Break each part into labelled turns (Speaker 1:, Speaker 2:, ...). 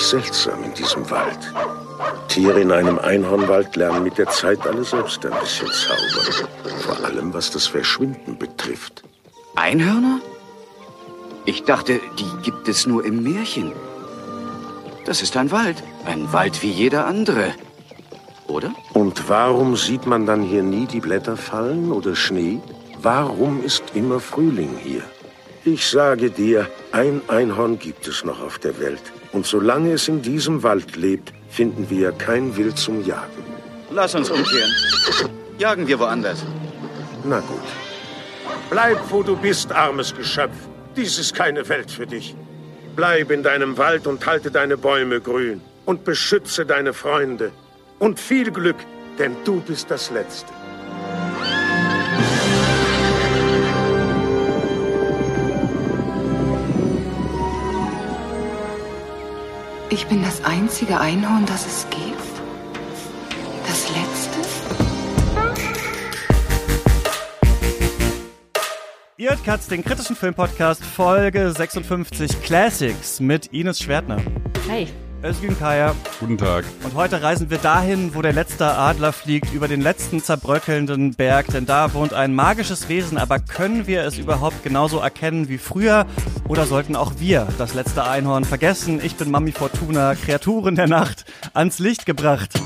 Speaker 1: ziemlich seltsam in diesem Wald. Tiere in einem Einhornwald lernen mit der Zeit alle selbst ein bisschen zaubern. Vor allem, was das Verschwinden betrifft.
Speaker 2: Einhörner? Ich dachte, die gibt es nur im Märchen. Das ist ein Wald. Ein Wald wie jeder andere. Oder?
Speaker 1: Und warum sieht man dann hier nie die Blätter fallen oder Schnee? Warum ist immer Frühling hier? Ich sage dir, ein Einhorn gibt es noch auf der Welt. Und solange es in diesem Wald lebt, finden wir kein Wild zum Jagen.
Speaker 2: Lass uns umkehren. Jagen wir woanders.
Speaker 1: Na gut. Bleib, wo du bist, armes Geschöpf. Dies ist keine Welt für dich. Bleib in deinem Wald und halte deine Bäume grün. Und beschütze deine Freunde. Und viel Glück, denn du bist das Letzte.
Speaker 3: Ich bin das einzige Einhorn, das es gibt. Das letzte.
Speaker 4: Ihr hört Katz, den kritischen Filmpodcast Folge 56 Classics mit Ines Schwertner.
Speaker 5: Hi.
Speaker 4: Özgün Kaya.
Speaker 6: Guten Tag.
Speaker 4: Und heute reisen wir dahin, wo der letzte Adler fliegt, über den letzten zerbröckelnden Berg, denn da wohnt ein magisches Wesen, aber können wir es überhaupt genauso erkennen wie früher? Oder sollten auch wir das letzte Einhorn vergessen? Ich bin Mami Fortuna, Kreaturen der Nacht, ans Licht gebracht.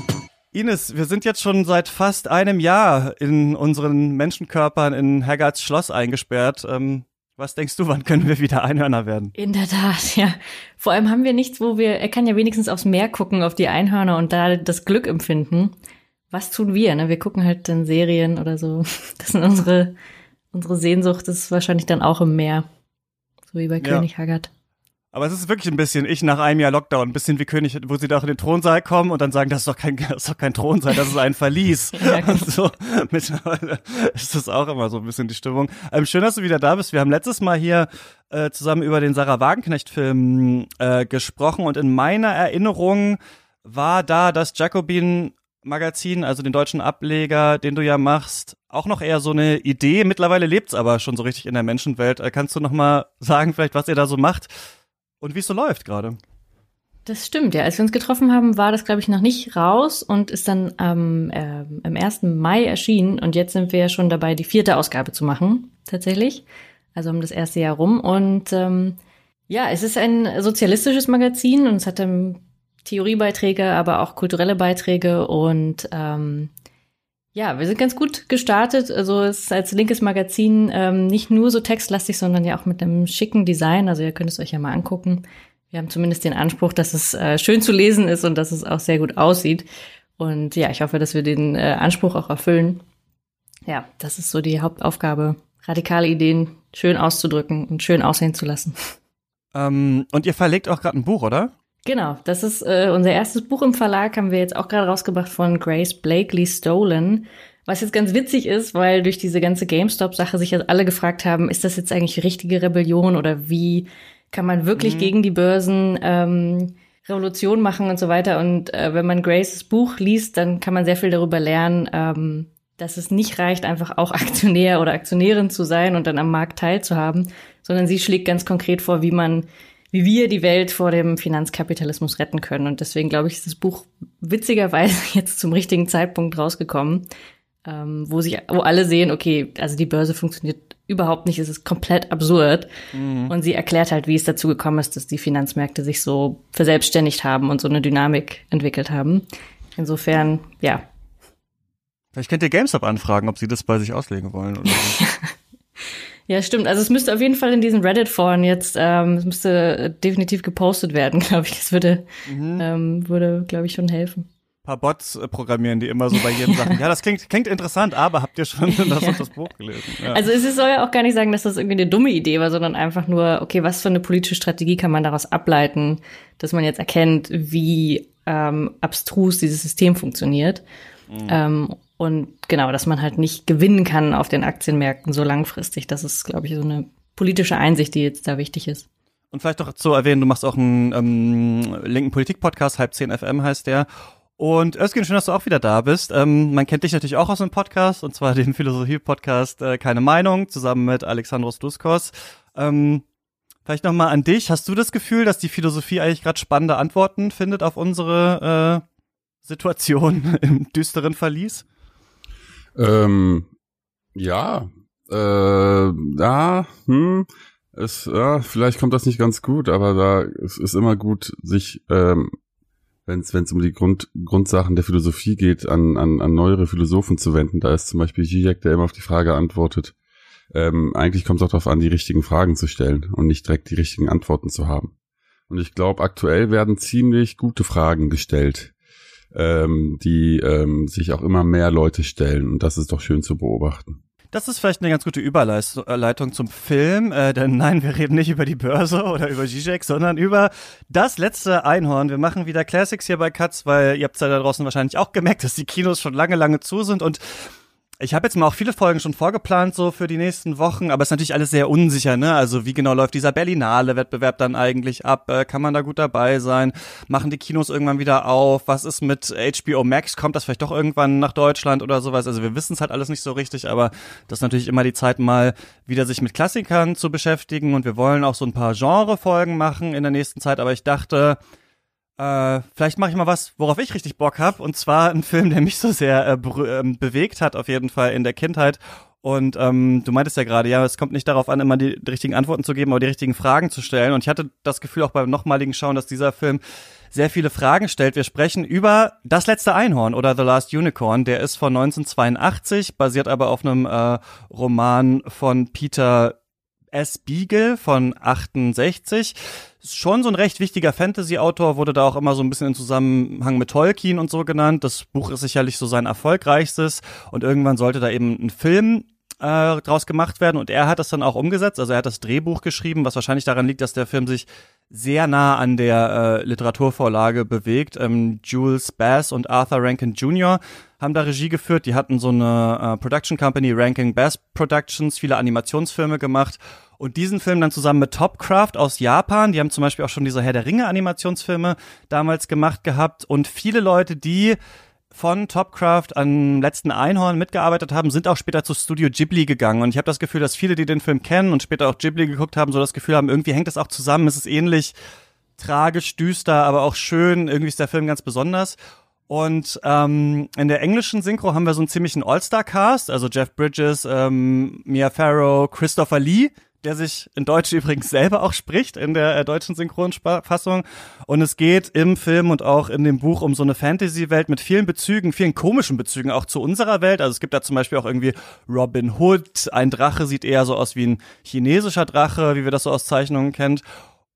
Speaker 4: Ines, wir sind jetzt schon seit fast einem Jahr in unseren Menschenkörpern in Haggards Schloss eingesperrt. Ähm, was denkst du, wann können wir wieder Einhörner werden?
Speaker 5: In der Tat, ja. Vor allem haben wir nichts, wo wir, er kann ja wenigstens aufs Meer gucken, auf die Einhörner und da das Glück empfinden. Was tun wir? Ne? Wir gucken halt dann Serien oder so. Das sind unsere, unsere Sehnsucht, das ist wahrscheinlich dann auch im Meer. So wie bei
Speaker 4: Ja.
Speaker 5: König Haggard.
Speaker 4: Aber es ist wirklich ein bisschen ich nach einem Jahr Lockdown, ein bisschen wie König, wo sie da auch in den Thronsaal kommen und dann sagen, das ist doch kein, das ist doch kein Thronsaal, das ist ein Verlies.
Speaker 5: Ja, genau.
Speaker 4: und so, mittlerweile ist das auch immer so ein bisschen die Stimmung. Ähm, schön, dass du wieder da bist. Wir haben letztes Mal hier äh, zusammen über den Sarah Wagenknecht-Film äh, gesprochen und in meiner Erinnerung war da das Jacobin Magazin, also den deutschen Ableger, den du ja machst, auch noch eher so eine Idee. Mittlerweile lebt's aber schon so richtig in der Menschenwelt. Äh, kannst du noch mal sagen, vielleicht, was ihr da so macht und wie es so läuft gerade?
Speaker 5: Das stimmt, ja. Als wir uns getroffen haben, war das, glaube ich, noch nicht raus und ist dann ähm, ähm, am 1. Mai erschienen. Und jetzt sind wir ja schon dabei, die vierte Ausgabe zu machen, tatsächlich. Also um das erste Jahr rum. Und ähm, ja, es ist ein sozialistisches Magazin und es hat ähm, Theoriebeiträge, aber auch kulturelle Beiträge. Und ähm, ja, wir sind ganz gut gestartet. Also es ist als linkes Magazin ähm, nicht nur so textlastig, sondern ja auch mit einem schicken Design. Also ihr könnt es euch ja mal angucken. Wir haben zumindest den Anspruch, dass es äh, schön zu lesen ist und dass es auch sehr gut aussieht. Und ja, ich hoffe, dass wir den äh, Anspruch auch erfüllen. Ja, das ist so die Hauptaufgabe, radikale Ideen schön auszudrücken und schön aussehen zu lassen.
Speaker 4: Ähm, und ihr verlegt auch gerade ein Buch, oder?
Speaker 5: Genau, das ist äh, unser erstes Buch im Verlag, haben wir jetzt auch gerade rausgebracht von Grace Blakely Stolen. Was jetzt ganz witzig ist, weil durch diese ganze GameStop-Sache sich jetzt alle gefragt haben, ist das jetzt eigentlich richtige Rebellion oder wie kann man wirklich gegen die Börsen ähm, Revolution machen und so weiter. Und äh, wenn man Graces Buch liest, dann kann man sehr viel darüber lernen, ähm, dass es nicht reicht, einfach auch Aktionär oder Aktionärin zu sein und dann am Markt teilzuhaben, sondern sie schlägt ganz konkret vor, wie man, wie wir die Welt vor dem Finanzkapitalismus retten können. Und deswegen glaube ich, ist das Buch witzigerweise jetzt zum richtigen Zeitpunkt rausgekommen, ähm, wo sich, wo alle sehen, okay, also die Börse funktioniert überhaupt nicht, es ist komplett absurd. Und sie erklärt halt, wie es dazu gekommen ist, dass die Finanzmärkte sich so verselbstständigt haben und so eine Dynamik entwickelt haben. Insofern, ja,
Speaker 4: Vielleicht könnt ihr GameStop anfragen, ob sie das bei sich auslegen wollen. Oder so.
Speaker 5: Ja, stimmt. Also es müsste auf jeden Fall in diesen Reddit-Foren jetzt, ähm, es müsste definitiv gepostet werden, glaube ich. Das würde, ähm, würde, glaube ich, schon helfen.
Speaker 4: Ein paar Bots äh, programmieren, die immer so bei jedem sagen, ja, das klingt, klingt interessant, aber habt ihr schon das und das Buch gelesen? Ja.
Speaker 5: Also es soll ja auch gar nicht sagen, dass das irgendwie eine dumme Idee war, sondern einfach nur, okay, was für eine politische Strategie kann man daraus ableiten, dass man jetzt erkennt, wie ähm, abstrus dieses System funktioniert. Ähm, und genau, dass man halt nicht gewinnen kann auf den Aktienmärkten so langfristig. Das ist, glaube ich, so eine politische Einsicht, die jetzt da wichtig ist.
Speaker 4: Und vielleicht doch zu erwähnen, du machst auch einen ähm, linken Politik-Podcast, halb 10 FM heißt der. Und Özgün, schön, dass du auch wieder da bist. Ähm, man kennt dich natürlich auch aus dem Podcast, und zwar den Philosophie-Podcast äh, Keine Meinung, zusammen mit Alexandros Duskos. Ähm, Vielleicht nochmal an dich. Hast du das Gefühl, dass die Philosophie eigentlich gerade spannende Antworten findet auf unsere äh, Situation im düsteren Verlies?
Speaker 6: Ähm, ja, äh, ja, hm, es, ja, vielleicht kommt das nicht ganz gut, aber da es ist immer gut, sich, ähm, wenn es um die Grund, Grundsachen der Philosophie geht, an, an, an neuere Philosophen zu wenden. Da ist zum Beispiel Zizek, der immer auf die Frage antwortet. Ähm, eigentlich kommt es auch darauf an, die richtigen Fragen zu stellen und nicht direkt die richtigen Antworten zu haben. Und ich glaube, aktuell werden ziemlich gute Fragen gestellt ähm, die ähm, sich auch immer mehr Leute stellen. Und das ist doch schön zu beobachten.
Speaker 4: Das ist vielleicht eine ganz gute Überleitung zum Film, äh, denn nein, wir reden nicht über die Börse oder über Zizek, sondern über das letzte Einhorn. Wir machen wieder Classics hier bei Katz, weil ihr habt ja da draußen wahrscheinlich auch gemerkt, dass die Kinos schon lange, lange zu sind und ich habe jetzt mal auch viele Folgen schon vorgeplant, so für die nächsten Wochen, aber es ist natürlich alles sehr unsicher, ne? Also wie genau läuft dieser Berlinale-Wettbewerb dann eigentlich ab? Äh, kann man da gut dabei sein? Machen die Kinos irgendwann wieder auf? Was ist mit HBO Max? Kommt das vielleicht doch irgendwann nach Deutschland oder sowas? Also wir wissen es halt alles nicht so richtig, aber das ist natürlich immer die Zeit, mal wieder sich mit Klassikern zu beschäftigen und wir wollen auch so ein paar Genre-Folgen machen in der nächsten Zeit, aber ich dachte, äh, vielleicht mache ich mal was, worauf ich richtig Bock habe. Und zwar ein Film, der mich so sehr äh, ähm, bewegt hat, auf jeden Fall in der Kindheit. Und ähm, du meintest ja gerade, ja, es kommt nicht darauf an, immer die, die, richtigen Antworten zu geben, aber die richtigen Fragen zu stellen. Und ich hatte das Gefühl auch beim nochmaligen Schauen, dass dieser Film sehr viele Fragen stellt. Wir sprechen über Das letzte Einhorn oder The Last Unicorn. Der ist von 1982, basiert aber auf einem äh, Roman von Peter S. Beagle von 68. Ist schon so ein recht wichtiger Fantasy-Autor, wurde da auch immer so ein bisschen in Zusammenhang mit Tolkien und so genannt. Das Buch ist sicherlich so sein erfolgreichstes und irgendwann sollte da eben ein Film äh, draus gemacht werden und er hat das dann auch umgesetzt. Also er hat das Drehbuch geschrieben, was wahrscheinlich daran liegt, dass der Film sich sehr nah an der äh, Literaturvorlage bewegt. Ähm, Jules Bass und Arthur Rankin Jr. haben da Regie geführt. Die hatten so eine äh, Production Company, Rankin Bass Productions, viele Animationsfilme gemacht und diesen Film dann zusammen mit Topcraft aus Japan, die haben zum Beispiel auch schon diese Herr der Ringe Animationsfilme damals gemacht gehabt und viele Leute, die von Topcraft an letzten Einhorn mitgearbeitet haben, sind auch später zu Studio Ghibli gegangen. Und ich habe das Gefühl, dass viele, die den Film kennen und später auch Ghibli geguckt haben, so das Gefühl haben, irgendwie hängt das auch zusammen. Es ist ähnlich tragisch, düster, aber auch schön. Irgendwie ist der Film ganz besonders. Und ähm, in der englischen Synchro haben wir so einen ziemlichen All-Star-Cast, also Jeff Bridges, ähm, Mia Farrow, Christopher Lee, der sich in Deutsch übrigens selber auch spricht, in der äh, deutschen Synchronfassung. Und es geht im Film und auch in dem Buch um so eine Fantasy-Welt mit vielen Bezügen, vielen komischen Bezügen auch zu unserer Welt. Also es gibt da zum Beispiel auch irgendwie Robin Hood. Ein Drache sieht eher so aus wie ein chinesischer Drache, wie wir das so aus Zeichnungen kennt.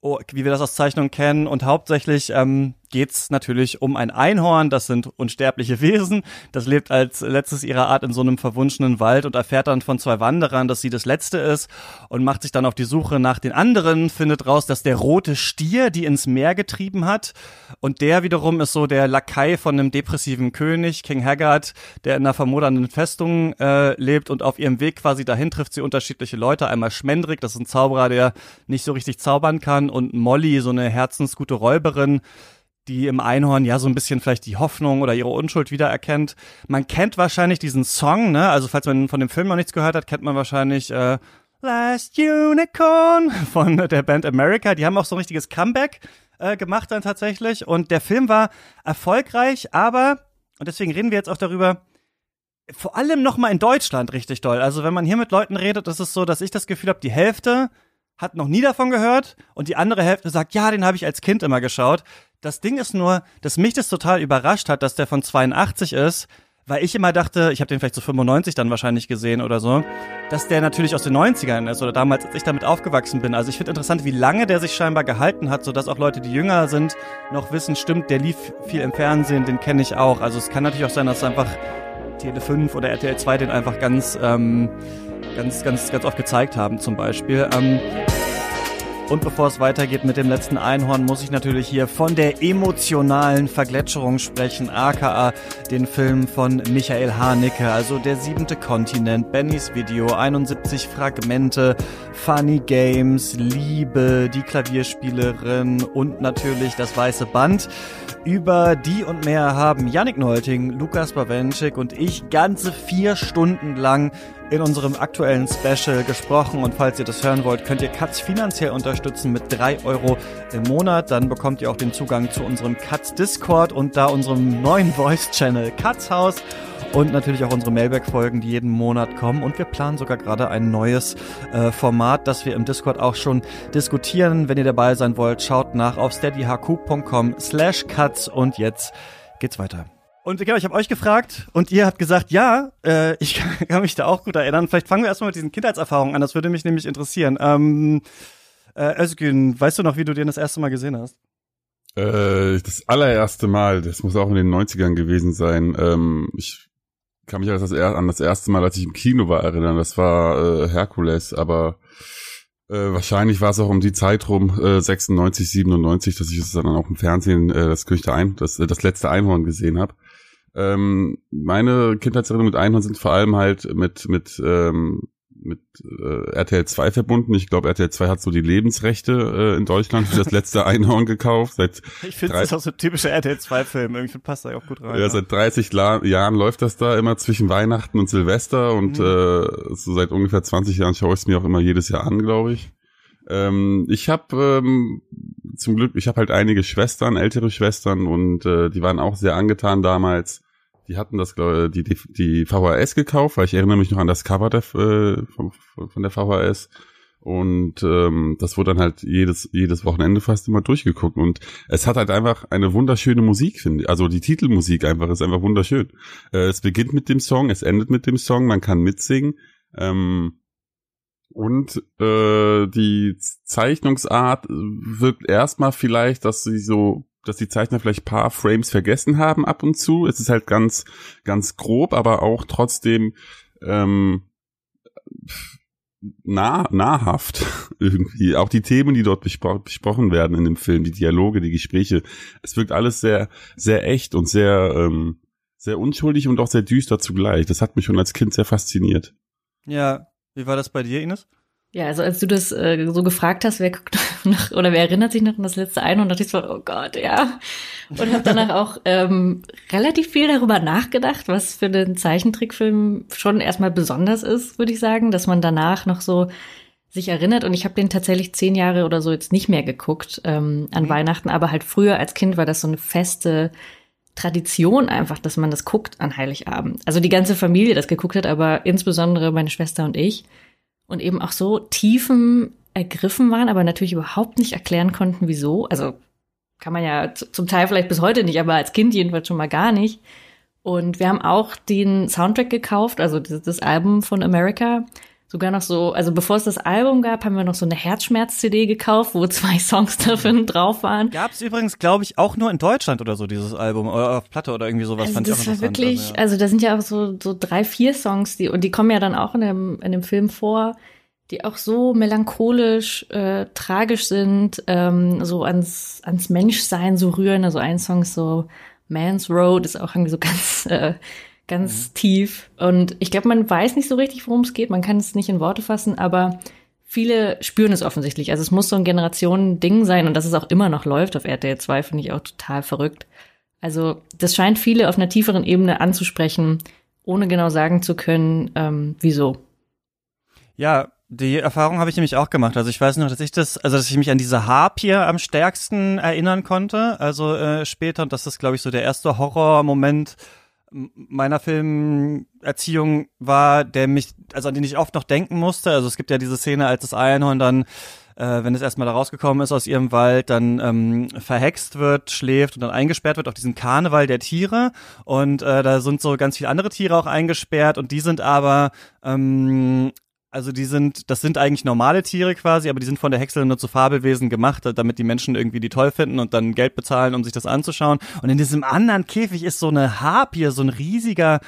Speaker 4: Oh, wie wir das aus Zeichnungen kennen. Und hauptsächlich ähm, geht's natürlich um ein Einhorn. Das sind unsterbliche Wesen. Das lebt als letztes ihrer Art in so einem verwunschenen Wald und erfährt dann von zwei Wanderern, dass sie das Letzte ist und macht sich dann auf die Suche nach den anderen, findet raus, dass der rote Stier die ins Meer getrieben hat. Und der wiederum ist so der Lakai von einem depressiven König, King Haggard, der in einer vermodernden Festung äh, lebt und auf ihrem Weg quasi dahin trifft sie unterschiedliche Leute. Einmal Schmendrick, das ist ein Zauberer, der nicht so richtig zaubern kann und Molly, so eine herzensgute Räuberin, die im Einhorn ja so ein bisschen vielleicht die Hoffnung oder ihre Unschuld wiedererkennt. Man kennt wahrscheinlich diesen Song, ne? Also falls man von dem Film noch nichts gehört hat, kennt man wahrscheinlich äh, Last Unicorn von der Band America. Die haben auch so ein richtiges Comeback äh, gemacht dann tatsächlich. Und der Film war erfolgreich, aber, und deswegen reden wir jetzt auch darüber, vor allem nochmal in Deutschland richtig doll. Also wenn man hier mit Leuten redet, ist es so, dass ich das Gefühl habe, die Hälfte hat noch nie davon gehört und die andere Hälfte sagt, ja, den habe ich als Kind immer geschaut. Das Ding ist nur, dass mich das total überrascht hat, dass der von 82 ist, weil ich immer dachte, ich habe den vielleicht zu so 95 dann wahrscheinlich gesehen oder so, dass der natürlich aus den 90ern ist oder damals, als ich damit aufgewachsen bin. Also ich finde interessant, wie lange der sich scheinbar gehalten hat, sodass auch Leute, die jünger sind, noch wissen, stimmt, der lief viel im Fernsehen, den kenne ich auch. Also es kann natürlich auch sein, dass einfach Tele 5 oder RTL 2 den einfach ganz ähm, ganz, ganz, ganz oft gezeigt haben zum Beispiel. Ähm, und bevor es weitergeht mit dem letzten Einhorn, muss ich natürlich hier von der emotionalen Vergletscherung sprechen, aka den Film von Michael Haneke, also der siebente Kontinent, Bennys Video, 71 Fragmente, Funny Games, Liebe, die Klavierspielerin und natürlich das weiße Band. Über die und mehr haben Yannick Neulting, Lukas Bawenschik und ich ganze vier Stunden lang in unserem aktuellen Special gesprochen und falls ihr das hören wollt, könnt ihr Katz finanziell unterstützen mit drei Euro im Monat. Dann bekommt ihr auch den Zugang zu unserem Katz Discord und da unserem neuen Voice-Channel Katz Haus und natürlich auch unsere Mailback-Folgen, die jeden Monat kommen. Und wir planen sogar gerade ein neues äh, Format, das wir im Discord auch schon diskutieren. Wenn ihr dabei sein wollt, schaut nach auf steadyhq.com slash cuts und jetzt geht's weiter. Und genau, ich habe euch gefragt und ihr habt gesagt, ja, äh, ich kann, mich da auch gut erinnern. Vielleicht fangen wir erstmal mit diesen Kindheitserfahrungen an, das würde mich nämlich interessieren. Ähm, äh, Özgün, weißt du noch, wie du den das erste Mal gesehen hast?
Speaker 6: Äh, das allererste Mal, das muss auch in den 90ern gewesen sein. Ähm, ich kann mich an das, erste Mal, als ich im Kino war, erinnern. Das war äh, Herkules, aber äh, wahrscheinlich war es auch um die Zeit rum, äh, 96, 97, dass ich es dann auch im Fernsehen, äh, das Köchte ein, das, äh, das letzte Einhorn gesehen habe. Ähm, meine Kindheitserinnerungen mit Einhorn sind vor allem halt mit, mit ähm, mit äh, RTL 2 verbunden. Ich glaube, RTL 2 hat so die Lebensrechte äh, in Deutschland für das letzte Einhorn gekauft. Seit
Speaker 4: ich finde, das ist auch so ein typischer RTL 2-Film. Irgendwie passt da auch gut rein.
Speaker 6: Ja, ja. seit 30 La Jahren läuft das da immer zwischen Weihnachten und Silvester und mhm. äh, so seit ungefähr 20 Jahren schaue ich es mir auch immer jedes Jahr an, glaube ich. Ähm, ich habe ähm, zum Glück, ich habe halt einige Schwestern, ältere Schwestern und äh, die waren auch sehr angetan damals die hatten das, glaube die, die, die VHS gekauft, weil ich erinnere mich noch an das Cover der, äh, von, von der VHS. Und ähm, das wurde dann halt jedes, jedes Wochenende fast immer durchgeguckt. Und es hat halt einfach eine wunderschöne Musik, finde ich. Also die Titelmusik einfach ist einfach wunderschön. Äh, es beginnt mit dem Song, es endet mit dem Song, man kann mitsingen. Ähm, und äh, die Zeichnungsart wirkt erstmal vielleicht, dass sie so dass die Zeichner vielleicht paar Frames vergessen haben ab und zu. Es ist halt ganz, ganz grob, aber auch trotzdem ähm, nah, nahrhaft irgendwie. Auch die Themen, die dort bespro besprochen werden in dem Film, die Dialoge, die Gespräche. Es wirkt alles sehr, sehr echt und sehr, ähm, sehr unschuldig und auch sehr düster zugleich. Das hat mich schon als Kind sehr fasziniert.
Speaker 4: Ja, wie war das bei dir, Ines?
Speaker 5: Ja, also als du das äh, so gefragt hast, wer guckt noch oder wer erinnert sich noch an das letzte ein und dachte ich so, oh Gott, ja. Und habe danach auch ähm, relativ viel darüber nachgedacht, was für den Zeichentrickfilm schon erstmal besonders ist, würde ich sagen, dass man danach noch so sich erinnert. Und ich habe den tatsächlich zehn Jahre oder so jetzt nicht mehr geguckt ähm, an mhm. Weihnachten, aber halt früher als Kind war das so eine feste Tradition einfach, dass man das guckt an Heiligabend. Also die ganze Familie das geguckt hat, aber insbesondere meine Schwester und ich und eben auch so tiefen ergriffen waren, aber natürlich überhaupt nicht erklären konnten, wieso. Also kann man ja zum Teil vielleicht bis heute nicht, aber als Kind jedenfalls schon mal gar nicht. Und wir haben auch den Soundtrack gekauft, also das, Album von America, sogar noch so, also bevor es das Album gab, haben wir noch so eine Herzschmerz-CD gekauft, wo zwei Songs davon drauf waren.
Speaker 4: Gab es übrigens, glaube ich, auch nur in Deutschland oder so, dieses Album, oder auf Platte oder irgendwie sowas.
Speaker 5: Also
Speaker 4: fand
Speaker 5: das
Speaker 4: ich auch
Speaker 5: war wirklich, also, ja. also da sind ja auch so, so drei, vier Songs, die, und die kommen ja dann auch in dem, in dem Film vor, die auch so melancholisch, äh, tragisch sind, ähm, so ans, ans Menschsein so rühren. Also ein Song ist so Man's Road, ist auch irgendwie so ganz, äh, ganz mhm. tief. Und ich glaube, man weiß nicht so richtig, worum es geht. Man kann es nicht in Worte fassen, aber viele spüren es offensichtlich. Also es muss so ein Generationen-Ding sein und dass es auch immer noch läuft auf RTL 2, finde ich auch total verrückt. Also das scheint viele auf einer tieferen Ebene anzusprechen, ohne genau sagen zu können, ähm, wieso.
Speaker 4: Ja, die Erfahrung habe ich nämlich auch gemacht. Also ich weiß noch, dass ich das, also dass ich mich an diese Harpier am stärksten erinnern konnte. Also äh, später, und das ist, glaube ich, so der erste Horrormoment meiner Filmerziehung war, der mich, also an den ich oft noch denken musste. Also es gibt ja diese Szene, als das Einhorn dann äh, wenn es erstmal da rausgekommen ist aus ihrem Wald, dann ähm, verhext wird, schläft und dann eingesperrt wird auf diesen Karneval der Tiere. Und äh, da sind so ganz viele andere Tiere auch eingesperrt und die sind aber ähm, also die sind, das sind eigentlich normale Tiere quasi, aber die sind von der Hexe nur zu Fabelwesen gemacht, damit die Menschen irgendwie die toll finden und dann Geld bezahlen, um sich das anzuschauen. Und in diesem anderen Käfig ist so eine Harpie, so ein riesiger,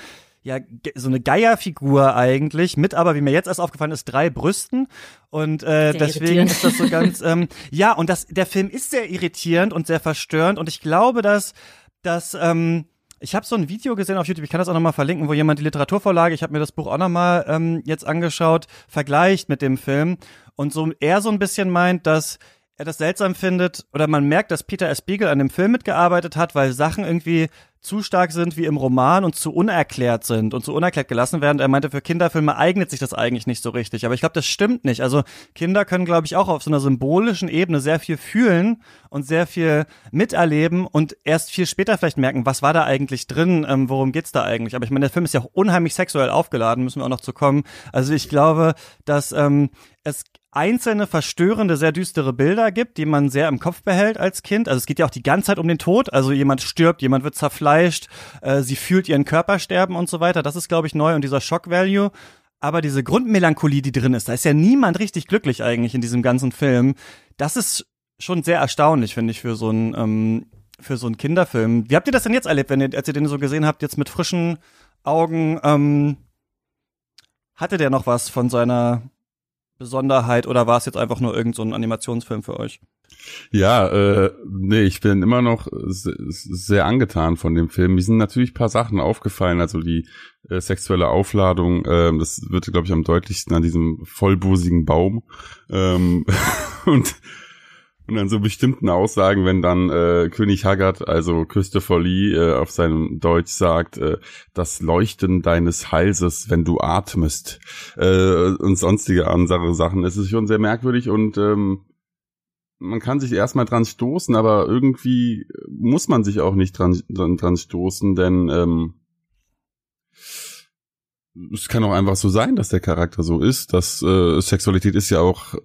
Speaker 4: ja, so eine Geierfigur eigentlich, mit aber, wie mir jetzt erst aufgefallen ist, drei Brüsten. Und äh, deswegen ist das so ganz, ähm, ja, und das, der Film ist sehr irritierend und sehr verstörend und ich glaube, dass, dass, ähm, ich habe so ein Video gesehen auf YouTube, ich kann das auch nochmal verlinken, wo jemand die Literaturvorlage, ich habe mir das Buch auch nochmal ähm, jetzt angeschaut, vergleicht mit dem Film und so er so ein bisschen meint, dass er das seltsam findet oder man merkt, dass Peter S. Beagle an dem Film mitgearbeitet hat, weil Sachen irgendwie zu stark sind wie im Roman und zu unerklärt sind und zu unerklärt gelassen werden. Er meinte, für Kinderfilme eignet sich das eigentlich nicht so richtig. Aber ich glaube, das stimmt nicht. Also Kinder können, glaube ich, auch auf so einer symbolischen Ebene sehr viel fühlen und sehr viel miterleben und erst viel später vielleicht merken, was war da eigentlich drin, ähm, worum geht's da eigentlich. Aber ich meine, der Film ist ja auch unheimlich sexuell aufgeladen, müssen wir auch noch zu kommen. Also ich glaube, dass ähm, es einzelne verstörende, sehr düstere Bilder gibt, die man sehr im Kopf behält als Kind. Also es geht ja auch die ganze Zeit um den Tod. Also jemand stirbt, jemand wird zerfleischt, äh, sie fühlt ihren Körper sterben und so weiter. Das ist, glaube ich, neu und dieser Shock-Value. Aber diese Grundmelancholie, die drin ist, da ist ja niemand richtig glücklich eigentlich in diesem ganzen Film. Das ist schon sehr erstaunlich, finde ich, für so einen ähm, für so einen Kinderfilm. Wie habt ihr das denn jetzt erlebt, wenn ihr, als ihr den so gesehen habt, jetzt mit frischen Augen? Ähm, hatte der noch was von seiner Besonderheit oder war es jetzt einfach nur irgendein so Animationsfilm für euch?
Speaker 6: Ja, äh, nee, ich bin immer noch sehr angetan von dem Film. Mir sind natürlich paar Sachen aufgefallen, also die äh, sexuelle Aufladung, äh, das wird, glaube ich, am deutlichsten an diesem vollbusigen Baum. Ähm, und und an so bestimmten Aussagen, wenn dann äh, König Haggard, also Christopher Lee, äh, auf seinem Deutsch sagt, äh, das Leuchten deines Halses, wenn du atmest äh, und sonstige andere Sachen. Es ist schon sehr merkwürdig und ähm, man kann sich erstmal dran stoßen, aber irgendwie muss man sich auch nicht dran, dran, dran stoßen, denn ähm, es kann auch einfach so sein, dass der Charakter so ist. Dass äh, Sexualität ist ja auch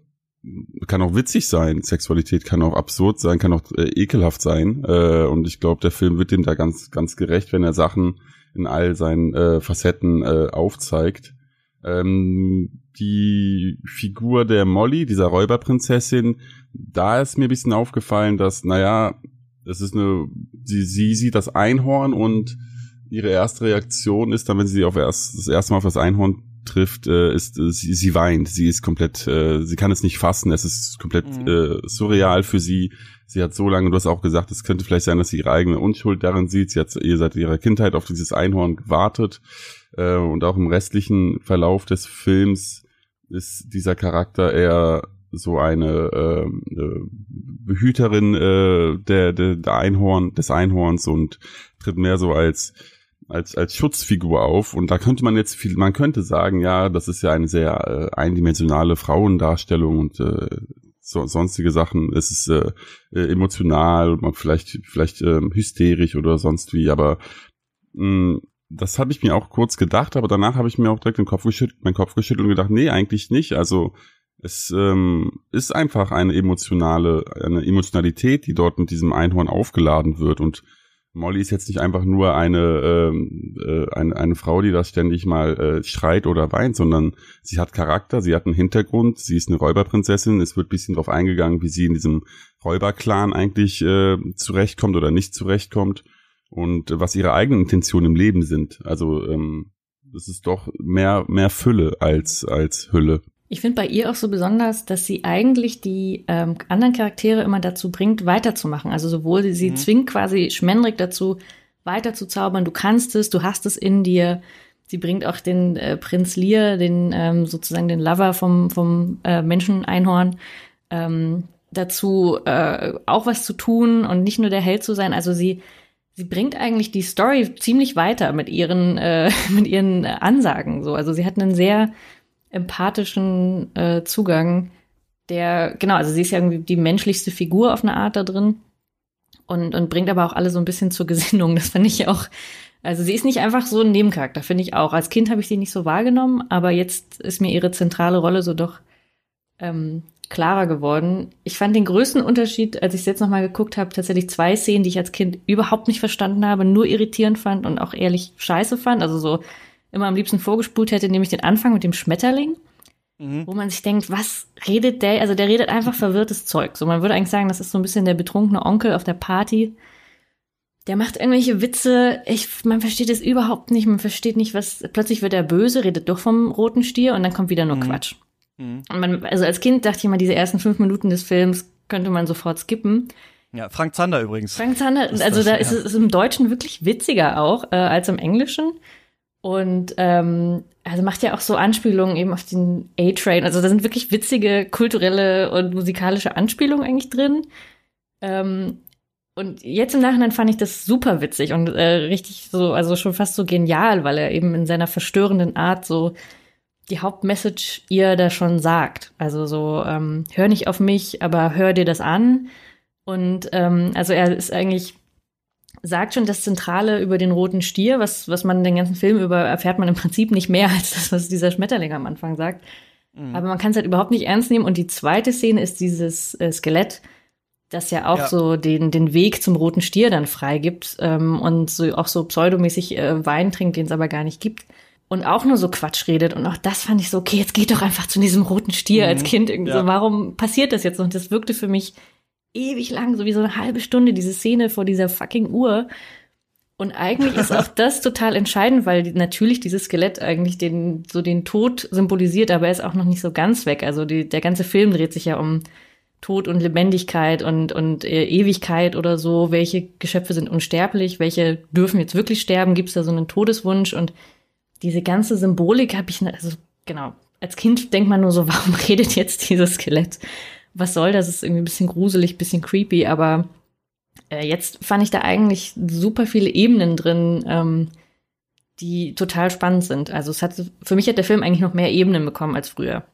Speaker 6: kann auch witzig sein, Sexualität kann auch absurd sein, kann auch äh, ekelhaft sein. Äh, und ich glaube, der Film wird dem da ganz, ganz gerecht, wenn er Sachen in all seinen äh, Facetten äh, aufzeigt. Ähm, die Figur der Molly, dieser Räuberprinzessin, da ist mir ein bisschen aufgefallen, dass, naja, es ist eine, sie, sie sieht das Einhorn und ihre erste Reaktion ist dann, wenn sie auf erst, das erste Mal auf das Einhorn trifft, äh, ist äh, sie, sie weint. Sie ist komplett, äh, sie kann es nicht fassen. Es ist komplett mhm. äh, surreal für sie. Sie hat so lange, du hast auch gesagt, es könnte vielleicht sein, dass sie ihre eigene Unschuld darin sieht. Sie hat ihr seit ihrer Kindheit auf dieses Einhorn gewartet. Äh, und auch im restlichen Verlauf des Films ist dieser Charakter eher so eine äh, Behüterin äh, der, der, der Einhorn, des Einhorns und tritt mehr so als als als Schutzfigur auf. Und da könnte man jetzt viel man könnte sagen ja das ist ja eine sehr äh, eindimensionale Frauendarstellung und äh, so, sonstige Sachen. Es ist äh, äh, emotional vielleicht vielleicht äh, hysterisch oder sonst wie. Aber mh, das habe ich mir auch kurz gedacht aber danach habe ich mir auch direkt den Kopf geschüttelt meinen Kopf geschüttelt und gedacht nee eigentlich nicht. Also es ähm, ist einfach eine emotionale eine Emotionalität die dort mit diesem Einhorn aufgeladen wird und Molly ist jetzt nicht einfach nur eine, ähm, äh, eine, eine Frau, die da ständig mal äh, schreit oder weint, sondern sie hat Charakter, sie hat einen Hintergrund, sie ist eine Räuberprinzessin, es wird bisschen drauf eingegangen, wie sie in diesem Räuberclan eigentlich äh, zurechtkommt oder nicht zurechtkommt und äh, was ihre eigenen Intentionen im Leben sind. Also ähm, es ist doch mehr, mehr Fülle als, als Hülle.
Speaker 5: Ich finde bei ihr auch so besonders, dass sie eigentlich die ähm, anderen Charaktere immer dazu bringt, weiterzumachen. Also sowohl sie, sie mhm. zwingt quasi Schmendrick dazu, weiter zu zaubern. Du kannst es, du hast es in dir. Sie bringt auch den äh, Prinz Lear, den ähm, sozusagen den Lover vom vom äh, Menscheneinhorn, ähm, dazu äh, auch was zu tun und nicht nur der Held zu sein. Also sie sie bringt eigentlich die Story ziemlich weiter mit ihren äh, mit ihren Ansagen. So, also sie hat einen sehr empathischen äh, Zugang, der, genau, also sie ist ja irgendwie die menschlichste Figur auf eine Art da drin und, und bringt aber auch alle so ein bisschen zur Gesinnung. Das finde ich auch, also sie ist nicht einfach so ein Nebencharakter, finde ich auch. Als Kind habe ich sie nicht so wahrgenommen, aber jetzt ist mir ihre zentrale Rolle so doch ähm, klarer geworden. Ich fand den größten Unterschied, als ich es jetzt nochmal geguckt habe, tatsächlich zwei Szenen, die ich als Kind überhaupt nicht verstanden habe, nur irritierend fand und auch ehrlich scheiße fand. Also so immer am liebsten vorgespult hätte, nämlich den Anfang mit dem Schmetterling. Mhm. Wo man sich denkt, was redet der? Also der redet einfach verwirrtes Zeug. So, man würde eigentlich sagen, das ist so ein bisschen der betrunkene Onkel auf der Party. Der macht irgendwelche Witze. Ich, man versteht es überhaupt nicht. Man versteht nicht, was. Plötzlich wird er böse, redet doch vom roten Stier und dann kommt wieder nur mhm. Quatsch. Mhm. Und man, also als Kind dachte ich immer, diese ersten fünf Minuten des Films könnte man sofort skippen.
Speaker 4: Ja, Frank Zander übrigens.
Speaker 5: Frank Zander, also das, da ist es im Deutschen wirklich witziger auch äh, als im Englischen. Und ähm, also macht ja auch so Anspielungen eben auf den A-Train. Also da sind wirklich witzige kulturelle und musikalische Anspielungen eigentlich drin. Ähm, Und jetzt im Nachhinein fand ich das super witzig und äh, richtig so, also schon fast so genial, weil er eben in seiner verstörenden Art so die Hauptmessage ihr da schon sagt. Also so, ähm, hör nicht auf mich, aber hör dir das an. Und ähm, also er ist eigentlich, sagt schon das Zentrale über den roten Stier, was, was man den ganzen Film über erfährt man im Prinzip nicht mehr als das, was dieser Schmetterling am Anfang sagt. Mhm. Aber man kann es halt überhaupt nicht ernst nehmen. Und die zweite Szene ist dieses äh, Skelett, das ja auch ja. so den, den Weg zum roten Stier dann freigibt ähm, und so auch so pseudomäßig äh, Wein trinkt, den es aber gar nicht gibt. Und auch nur so Quatsch redet. Und auch das fand ich so, okay, jetzt geht doch einfach zu diesem roten Stier mhm. als Kind irgendwie ja. so. Warum passiert das jetzt? Und das wirkte für mich ewig lang, so wie so eine halbe Stunde, diese Szene vor dieser fucking Uhr. Und eigentlich ist auch das total entscheidend, weil natürlich dieses Skelett eigentlich den, so den Tod symbolisiert, aber er ist auch noch nicht so ganz weg. Also die, der ganze Film dreht sich ja um Tod und Lebendigkeit und, und äh, Ewigkeit oder so. Welche Geschöpfe sind unsterblich? Welche dürfen jetzt wirklich sterben? Gibt es da so einen Todeswunsch? Und diese ganze Symbolik habe ich, also genau, als Kind denkt man nur so, warum redet jetzt dieses Skelett? Was soll das? Ist irgendwie ein bisschen gruselig, ein bisschen creepy, aber äh, jetzt fand ich da eigentlich super viele Ebenen drin, ähm, die total spannend sind. Also es hat, für mich hat der Film eigentlich noch mehr Ebenen bekommen als früher.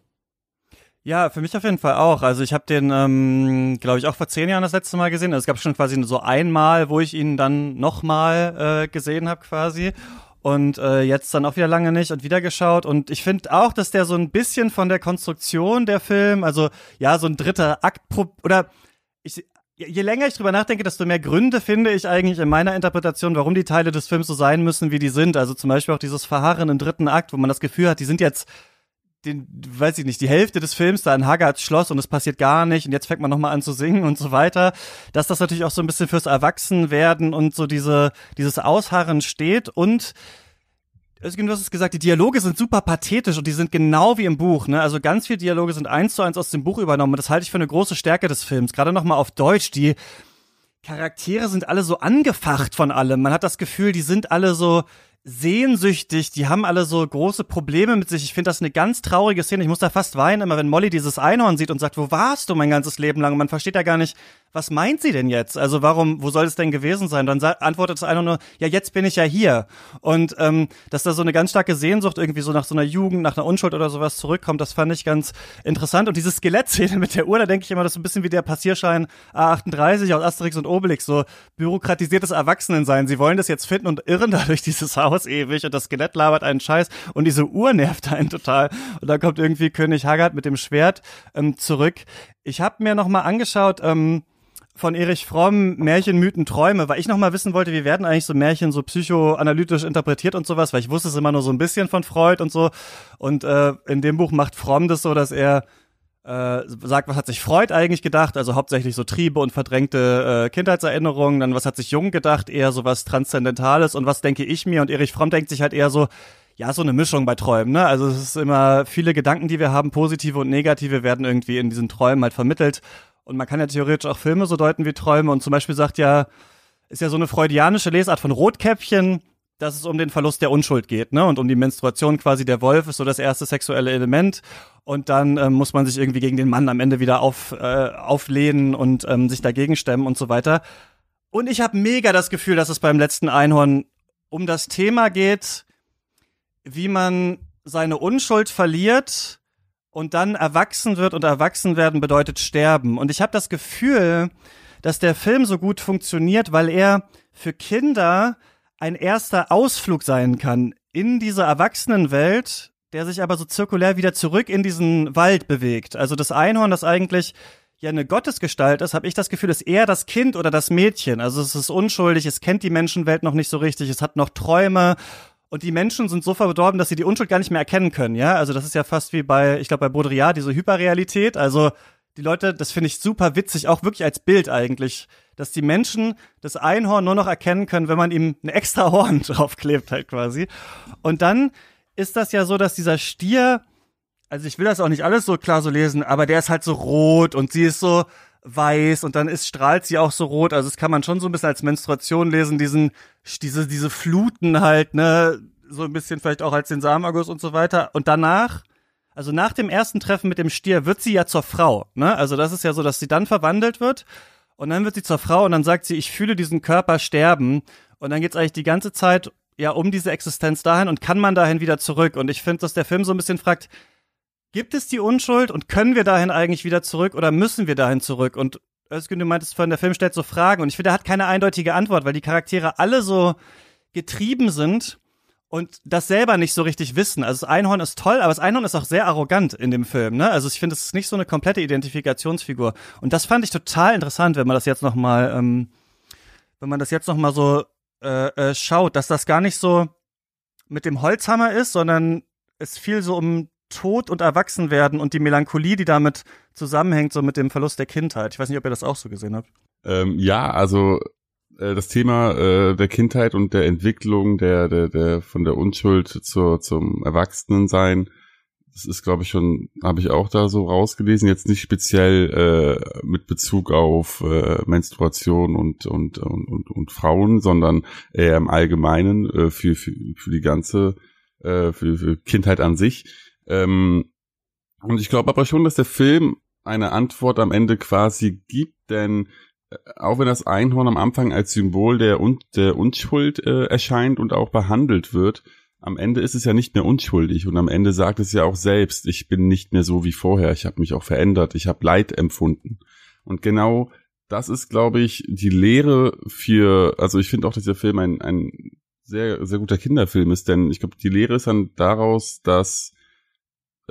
Speaker 4: Ja, für mich auf jeden Fall auch. Also ich habe den, ähm, glaube ich, auch vor zehn Jahren das letzte Mal gesehen. Also es gab schon quasi so einmal, wo ich ihn dann nochmal äh, gesehen habe quasi. Und äh, jetzt dann auch wieder lange nicht und wieder geschaut. Und ich finde auch, dass der so ein bisschen von der Konstruktion der Film, also ja, so ein dritter Akt oder ich, je länger ich drüber nachdenke, desto mehr Gründe finde ich eigentlich in meiner Interpretation, warum die Teile des Films so sein müssen, wie die sind. Also zum Beispiel auch dieses Verharren im dritten Akt, wo man das Gefühl hat, die sind jetzt den, weiß ich nicht, die Hälfte des Films da in Haggards Schloss und es passiert gar nicht und jetzt fängt man nochmal an zu singen und so weiter, dass das natürlich auch so ein bisschen fürs Erwachsenwerden und so diese, dieses Ausharren steht und Özgün, du hast es gesagt, die Dialoge sind super pathetisch und die sind genau wie im Buch. Ne? Also ganz viele Dialoge sind eins zu eins aus dem Buch übernommen. Und das halte ich für eine große Stärke des Films. Gerade nochmal auf Deutsch. Die Charaktere sind alle so angefacht von allem. Man hat das Gefühl, die sind alle so sehnsüchtig, die haben alle so große Probleme mit sich. Ich finde das eine ganz traurige Szene. Ich muss da fast weinen, immer wenn Molly dieses Einhorn sieht und sagt, wo warst du mein ganzes Leben lang? Und man versteht ja gar nicht, was meint sie denn jetzt? Also warum, wo soll es denn gewesen sein? Dann antwortet es einer nur, ja, jetzt bin ich ja hier. Und ähm, dass da so eine ganz starke Sehnsucht irgendwie so nach so einer Jugend, nach einer Unschuld oder sowas zurückkommt, das fand ich ganz interessant. Und diese Skelettszene mit der Uhr, da denke ich immer, das ist ein bisschen wie der Passierschein A38 aus Asterix und Obelix, so bürokratisiertes Erwachsenensein. Sie wollen das jetzt finden und irren da durch dieses Haus ewig und das Skelett labert einen Scheiß und diese Uhr nervt einen total. Und da kommt irgendwie König Haggard mit dem Schwert ähm, zurück. Ich habe mir noch mal angeschaut, ähm, von Erich Fromm Märchen, Mythen, Träume, weil ich noch mal wissen wollte, wie werden eigentlich so Märchen so psychoanalytisch interpretiert und sowas, weil ich wusste es immer nur so ein bisschen von Freud und so. Und äh, in dem Buch macht Fromm das so, dass er äh, sagt, was hat sich Freud eigentlich gedacht, also hauptsächlich so Triebe und verdrängte äh, Kindheitserinnerungen, dann was hat sich Jung gedacht, eher so was Transzendentales. Und was denke ich mir? Und Erich Fromm denkt sich halt eher so, ja, so eine Mischung bei Träumen, ne? Also es ist immer viele Gedanken, die wir haben, positive und negative, werden irgendwie in diesen Träumen halt vermittelt und man kann ja theoretisch auch Filme so deuten wie Träume. Und zum Beispiel sagt ja, ist ja so eine freudianische Lesart von Rotkäppchen, dass es um den Verlust der Unschuld geht, ne? Und um die Menstruation quasi der Wolf ist so das erste sexuelle Element. Und dann ähm, muss man sich irgendwie gegen den Mann am Ende wieder auf, äh, auflehnen und ähm, sich dagegen stemmen und so weiter. Und ich habe mega das Gefühl, dass es beim letzten Einhorn um das Thema geht, wie man seine Unschuld verliert und dann erwachsen wird und erwachsen werden bedeutet sterben. Und ich habe das Gefühl, dass der Film so gut funktioniert, weil er für Kinder ein erster Ausflug sein kann in diese Erwachsenenwelt, der sich aber so zirkulär wieder zurück in diesen Wald bewegt. Also das Einhorn, das eigentlich ja eine Gottesgestalt ist, habe ich das Gefühl, ist eher das Kind oder das Mädchen. Also es ist unschuldig, es kennt die Menschenwelt noch nicht so richtig, es hat noch Träume und die Menschen sind so verdorben, dass sie die Unschuld gar nicht mehr erkennen können, ja? Also das ist ja fast wie bei, ich glaube, bei Baudrillard, diese Hyperrealität. Also die Leute, das finde ich super witzig, auch wirklich als Bild eigentlich, dass die Menschen das Einhorn nur noch erkennen können, wenn man ihm ein extra Horn draufklebt halt quasi. Und dann ist das ja so, dass dieser Stier, also ich will das auch nicht alles so klar so lesen, aber der ist halt so rot und sie ist so weiß und dann ist, strahlt sie auch so rot. Also das kann man schon so ein bisschen als Menstruation lesen, diesen, diese, diese Fluten halt, ne, so ein bisschen vielleicht auch als den Samenerguss und so weiter. Und danach, also nach dem ersten Treffen mit dem Stier wird sie ja zur Frau, ne? Also das ist ja so, dass sie dann verwandelt wird Und dann wird sie zur Frau und dann sagt sie, ich fühle diesen Körper sterben. Und dann geht's eigentlich die ganze Zeit ja um diese Existenz dahin und kann man dahin wieder zurück. Und ich finde, dass der Film so ein bisschen fragt, gibt es die Unschuld und können wir dahin eigentlich wieder zurück oder müssen wir dahin zurück? Und Özgün, du meintest vorhin, der Film stellt so Fragen und ich finde, er hat keine eindeutige Antwort, weil die Charaktere alle so getrieben sind und das selber nicht so richtig wissen. Also das Einhorn ist toll, aber das Einhorn ist auch sehr arrogant in dem Film. Ne? Also ich finde, es ist nicht so eine komplette Identifikationsfigur. Und das fand ich total interessant, wenn man das jetzt noch mal, ähm, wenn man das jetzt noch mal so äh, äh, schaut, dass das gar nicht so mit dem Holzhammer ist, sondern es viel so um Tod und Erwachsenwerden und die Melancholie, die damit zusammenhängt, so mit dem Verlust der Kindheit. Ich weiß nicht, ob ihr das auch so gesehen habt.
Speaker 6: Ähm, ja, also äh, das Thema äh, der Kindheit und der Entwicklung der, der, der von der Unschuld zur, zum Erwachsenensein, das ist, glaube ich, schon, habe ich auch da so rausgelesen, jetzt nicht speziell äh, mit Bezug auf äh, Menstruation und, und, und, und, und Frauen, sondern eher im Allgemeinen äh, für, für, für die ganze, äh, für, für Kindheit an sich. Ähm, und ich glaube aber schon, dass der Film eine Antwort am Ende quasi gibt, denn äh, auch wenn das Einhorn am Anfang als Symbol der, Un der Unschuld äh, erscheint und auch behandelt wird, am Ende ist es ja nicht mehr unschuldig und am Ende sagt es ja auch selbst, ich bin nicht mehr so wie vorher, ich habe mich auch verändert, ich habe Leid empfunden. Und genau das ist, glaube ich, die Lehre für, also ich finde auch, dass der Film ein, ein sehr, sehr guter Kinderfilm ist, denn ich glaube, die Lehre ist dann daraus, dass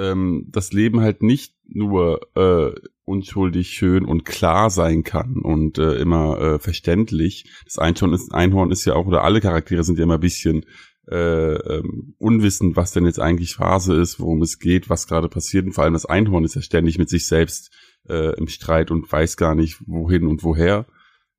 Speaker 6: ähm, das Leben halt nicht nur äh, unschuldig, schön und klar sein kann und äh, immer äh, verständlich. Das Einhorn ist, Einhorn ist ja auch, oder alle Charaktere sind ja immer ein bisschen äh, ähm, unwissend, was denn jetzt eigentlich Phase ist, worum es geht, was gerade passiert. Und vor allem das Einhorn ist ja ständig mit sich selbst äh, im Streit und weiß gar nicht, wohin und woher.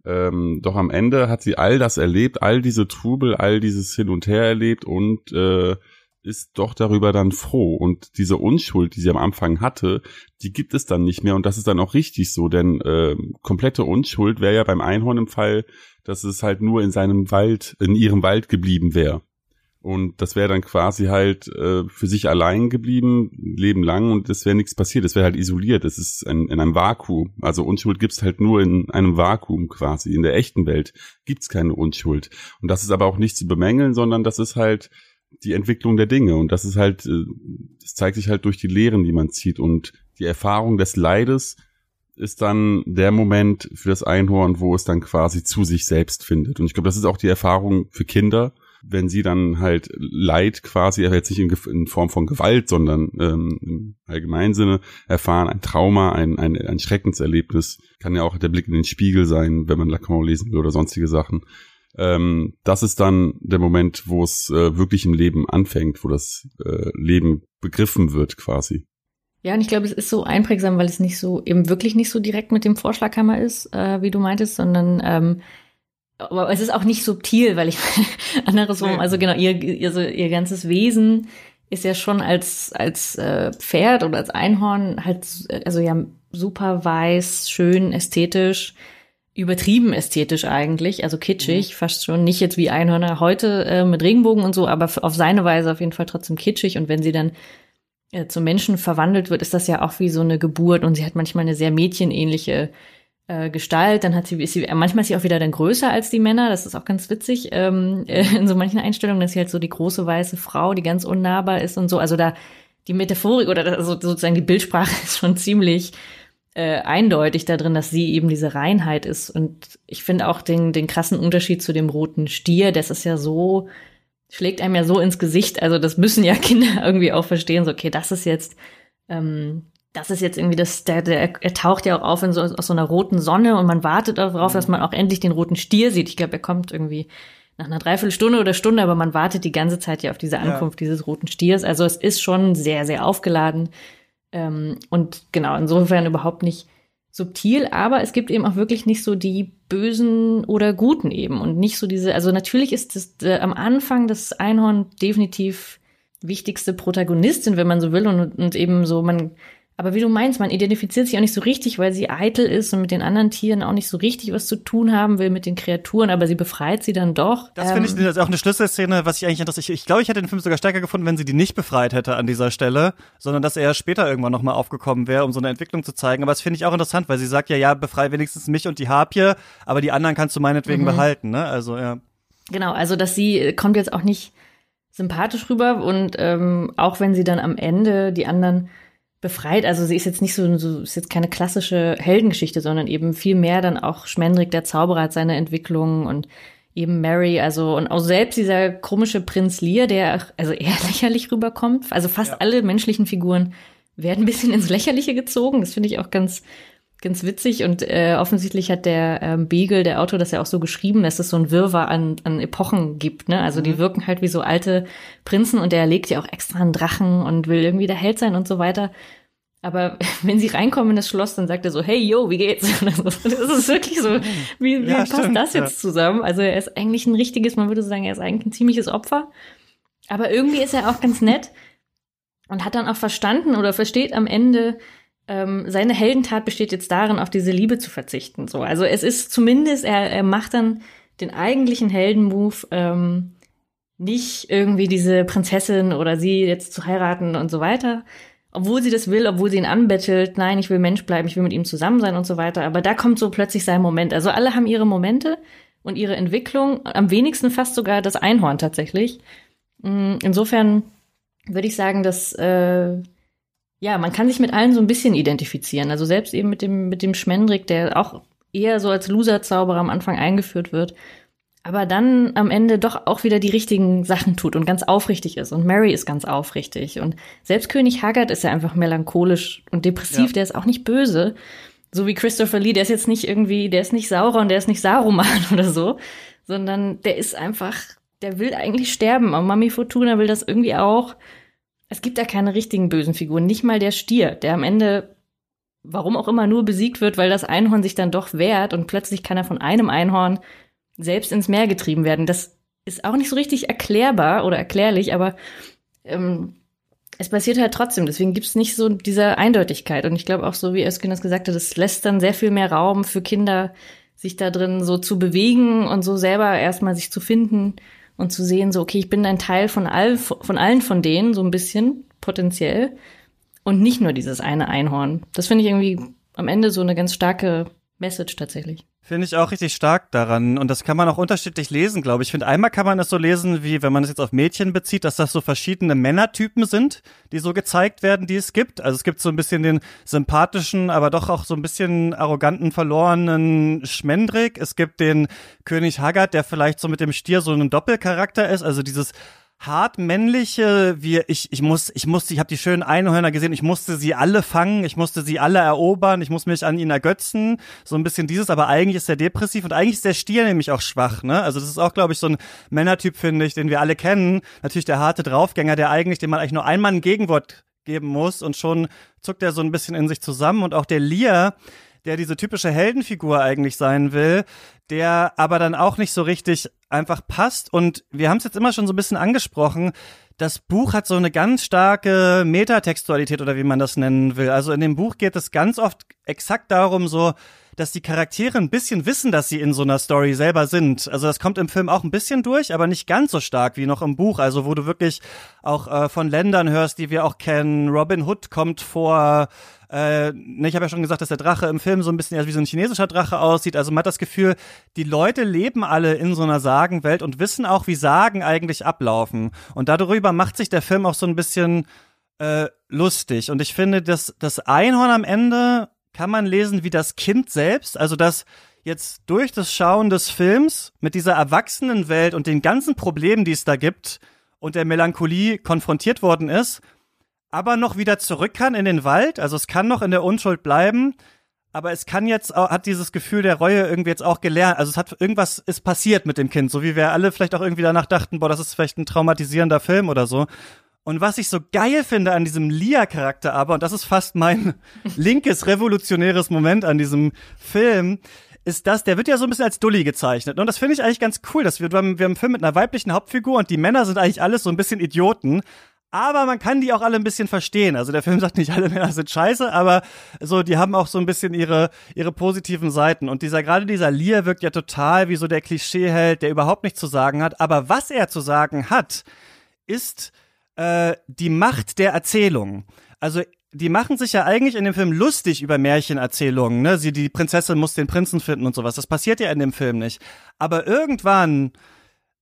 Speaker 6: Ähm, doch am Ende hat sie all das erlebt, all diese Trubel, all dieses Hin und Her erlebt und äh, ist doch darüber dann froh. Und diese Unschuld, die sie am Anfang hatte, die gibt es dann nicht mehr. Und das ist dann auch richtig so, denn äh, komplette Unschuld wäre ja beim Einhorn im Fall, dass es halt nur in seinem Wald, in ihrem Wald geblieben wäre. Und das wäre dann quasi halt äh, für sich allein geblieben, Leben lang, und es wäre nichts passiert. Es wäre halt isoliert. Es ist ein, in einem Vakuum. Also Unschuld gibt's halt nur in einem Vakuum quasi. In der echten Welt gibt's keine Unschuld. Und das ist aber auch nicht zu bemängeln, sondern das ist halt die Entwicklung der Dinge. Und das ist halt, äh, das zeigt sich halt durch die Lehren, die man zieht. Und die Erfahrung des Leides ist dann der Moment für das Einhorn, wo es dann quasi zu sich selbst findet. Und ich glaube, das ist auch die Erfahrung für Kinder, wenn sie dann halt Leid quasi, jetzt nicht in, in Form von Gewalt, sondern ähm, im allgemeinen Sinne erfahren, ein Trauma, ein, ein, ein Schreckenserlebnis, kann ja auch der Blick in den Spiegel sein, wenn man Lacan lesen will oder sonstige Sachen ähm, das ist dann der Moment, wo es äh, wirklich im Leben anfängt, wo das äh, Leben begriffen wird quasi.
Speaker 5: Ja, und ich glaube, es ist so einprägsam, weil es nicht so, eben wirklich nicht so direkt mit dem Vorschlaghammer ist, äh, wie du meintest, sondern ähm, aber es ist auch nicht subtil, weil ich andersrum, also genau, ihr, ihr, so, ihr ganzes Wesen ist ja schon als, als äh, Pferd oder als Einhorn halt, also ja, super weiß, schön, ästhetisch übertrieben ästhetisch eigentlich, also kitschig, mhm. fast schon nicht jetzt wie Einhörner heute äh, mit Regenbogen und so, aber auf seine Weise auf jeden Fall trotzdem kitschig. Und wenn sie dann äh, zum Menschen verwandelt wird, ist das ja auch wie so eine Geburt und sie hat manchmal eine sehr mädchenähnliche äh, Gestalt. Dann hat sie, ist sie, manchmal ist sie auch wieder dann größer als die Männer. Das ist auch ganz witzig ähm, äh, in so manchen Einstellungen, dass sie halt so die große weiße Frau, die ganz unnahbar ist und so. Also da die Metaphorik oder also sozusagen die Bildsprache ist schon ziemlich äh, eindeutig da drin, dass sie eben diese Reinheit ist. Und ich finde auch den, den krassen Unterschied zu dem roten Stier, das ist ja so, schlägt einem ja so ins Gesicht. Also das müssen ja Kinder irgendwie auch verstehen. So, okay, das ist jetzt, ähm, das ist jetzt irgendwie das, der, der, er taucht ja auch auf in so, aus so einer roten Sonne und man wartet darauf, dass man auch endlich den roten Stier sieht. Ich glaube, er kommt irgendwie nach einer Dreiviertelstunde oder Stunde, aber man wartet die ganze Zeit ja auf diese Ankunft ja. dieses roten Stiers. Also es ist schon sehr, sehr aufgeladen. Ähm, und genau, insofern überhaupt nicht subtil, aber es gibt eben auch wirklich nicht so die Bösen oder Guten eben und nicht so diese, also natürlich ist das äh, am Anfang das Einhorn definitiv wichtigste Protagonistin, wenn man so will und, und eben so, man Aber wie du meinst, man identifiziert sich auch nicht so richtig, weil sie eitel ist und mit den anderen Tieren auch nicht so richtig was zu tun haben will mit den Kreaturen, aber sie befreit sie dann doch.
Speaker 4: Das ähm, finde ich das ist auch eine Schlüsselszene, was ich eigentlich interessiert. Ich, ich glaube, ich hätte den Film sogar stärker gefunden, wenn sie die nicht befreit hätte an dieser Stelle, sondern dass er später irgendwann nochmal aufgekommen wäre, um so eine Entwicklung zu zeigen. Aber das finde ich auch interessant, weil sie sagt ja, ja, befrei wenigstens mich und die Harpie, aber die anderen kannst du meinetwegen mhm. behalten, ne? Also, ja.
Speaker 5: Genau, also dass sie kommt jetzt auch nicht sympathisch rüber und ähm, auch wenn sie dann am Ende die anderen befreit. Also sie ist jetzt nicht so, so ist jetzt keine klassische Heldengeschichte, sondern eben viel mehr dann auch Schmendrick der Zauberer hat seine Entwicklung und eben Mary, also und auch selbst dieser komische Prinz Lear, der also eher lächerlich rüberkommt. Also fast ja. alle menschlichen Figuren werden ein bisschen ins Lächerliche gezogen. Das finde ich auch ganz ganz witzig und äh, offensichtlich hat der ähm, Beagle, der Autor, das ja auch so geschrieben, dass es so ein Wirrwarr an, an Epochen gibt. Ne? Also mhm. die wirken halt wie so alte Prinzen und der legt ja auch extra einen Drachen und will irgendwie der Held sein und so weiter. Aber wenn sie reinkommen in das Schloss, dann sagt er so, hey, yo, wie geht's? Das ist wirklich so, wie, wie ja, passt stimmt, das jetzt ja. zusammen? Also er ist eigentlich ein richtiges, man würde sagen, er ist eigentlich ein ziemliches Opfer. Aber irgendwie ist er auch ganz nett und hat dann auch verstanden oder versteht am Ende, ähm, seine Heldentat besteht jetzt darin, auf diese Liebe zu verzichten. So, also es ist zumindest, er, er macht dann den eigentlichen Heldenmove, ähm, nicht irgendwie diese Prinzessin oder sie jetzt zu heiraten und so weiter, obwohl sie das will, obwohl sie ihn anbettelt, nein, ich will Mensch bleiben, ich will mit ihm zusammen sein und so weiter. Aber da kommt so plötzlich sein Moment. Also alle haben ihre Momente und ihre Entwicklung, am wenigsten fast sogar das Einhorn tatsächlich. Mm, insofern würde ich sagen, dass äh, ja, man kann sich mit allen so ein bisschen identifizieren. Also selbst eben mit dem, mit dem Schmendrick, der auch eher so als Loser-Zauberer am Anfang eingeführt wird, aber dann am Ende doch auch wieder die richtigen Sachen tut und ganz aufrichtig ist. Und Mary ist ganz aufrichtig. Und selbst König Haggard ist ja einfach melancholisch und depressiv, ja. der ist auch nicht böse. So wie Christopher Lee, der ist jetzt nicht irgendwie, der ist nicht saurer und der ist nicht Saruman oder so, sondern der ist einfach, der will eigentlich sterben. Und Mami Fortuna will das irgendwie auch. Es gibt da keine richtigen bösen Figuren, nicht mal der Stier, der am Ende, warum auch immer, nur besiegt wird, weil das Einhorn sich dann doch wehrt und plötzlich kann er von einem Einhorn selbst ins Meer getrieben werden. Das ist auch nicht so richtig erklärbar oder erklärlich, aber ähm, es passiert halt trotzdem. Deswegen gibt es nicht so diese Eindeutigkeit. Und ich glaube auch so, wie Özgün das gesagt hat, das lässt dann sehr viel mehr Raum für Kinder, sich da drin so zu bewegen und so selber erstmal sich zu finden und zu sehen, so, okay, ich bin ein Teil von, all, von allen von denen, so ein bisschen, potenziell. Und nicht nur dieses eine Einhorn. Das finde ich irgendwie am Ende so eine ganz starke Message tatsächlich.
Speaker 4: Finde ich auch richtig stark daran. Und das kann man auch unterschiedlich lesen, glaube ich. Ich finde, einmal kann man es so lesen, wie wenn man es jetzt auf Mädchen bezieht, dass das so verschiedene Männertypen sind, die so gezeigt werden, die es gibt. Also es gibt so ein bisschen den sympathischen, aber doch auch so ein bisschen arroganten, verlorenen Schmendrick. Es gibt den König Haggard, der vielleicht so mit dem Stier so ein Doppelcharakter ist. Also dieses hart männliche, wie ich ich muss ich musste ich habe die schönen Einhörner gesehen, ich musste sie alle fangen, ich musste sie alle erobern, ich muss mich an ihnen ergötzen, so ein bisschen dieses, aber eigentlich ist er depressiv und eigentlich ist der Stier nämlich auch schwach, ne? Also das ist auch glaube ich so ein Männertyp finde ich, den wir alle kennen, natürlich der harte Draufgänger, der eigentlich dem man eigentlich nur einmal ein Gegenwort geben muss und schon zuckt er so ein bisschen in sich zusammen und auch der Lear der diese typische Heldenfigur eigentlich sein will, der aber dann auch nicht so richtig einfach passt. Und wir haben es jetzt immer schon so ein bisschen angesprochen. Das Buch hat so eine ganz starke Metatextualität oder wie man das nennen will. Also in dem Buch geht es ganz oft exakt darum, so dass die Charaktere ein bisschen wissen, dass sie in so einer Story selber sind. Also das kommt im Film auch ein bisschen durch, aber nicht ganz so stark wie noch im Buch. Also wo du wirklich auch äh, von Ländern hörst, die wir auch kennen. Robin Hood kommt vor. Äh, ne, ich habe ja schon gesagt, dass der Drache im Film so ein bisschen wie so ein chinesischer Drache aussieht. Also man hat das Gefühl, die Leute leben alle in so einer Sagenwelt und wissen auch, wie Sagen eigentlich ablaufen. Und darüber macht sich der Film auch so ein bisschen äh, lustig. Und ich finde, dass das Einhorn am Ende kann man lesen wie das Kind selbst, also das jetzt durch das Schauen des Films mit dieser Erwachsenenwelt und den ganzen Problemen, die es da gibt und der Melancholie konfrontiert worden ist, aber noch wieder zurück kann in den Wald, also es kann noch in der Unschuld bleiben, aber es kann jetzt hat dieses Gefühl der Reue irgendwie jetzt auch gelernt. Also es hat irgendwas ist passiert mit dem Kind, so wie wir alle vielleicht auch irgendwie danach dachten, boah, das ist vielleicht ein traumatisierender Film oder so. Und was ich so geil finde an diesem Lia-Charakter aber, und das ist fast mein linkes revolutionäres Moment an diesem Film, ist das, der wird ja so ein bisschen als Dulli gezeichnet. Und das finde ich eigentlich ganz cool, dass wir, wir haben, wir haben einen Film mit einer weiblichen Hauptfigur und die Männer sind eigentlich alles so ein bisschen Idioten. aber man kann die auch alle ein bisschen verstehen. Also der Film sagt nicht, alle Männer sind scheiße, aber so, die haben auch so ein bisschen ihre, ihre positiven Seiten. Und dieser, gerade dieser Lear wirkt ja total wie so der Klischeeheld, der überhaupt nichts zu sagen hat. Aber was er zu sagen hat, ist äh, die Macht der Erzählung. Also die machen sich ja eigentlich in dem Film lustig über Märchenerzählungen, ne? Sie, die Prinzessin muss den Prinzen finden und sowas. Das passiert ja in dem Film nicht. Aber irgendwann,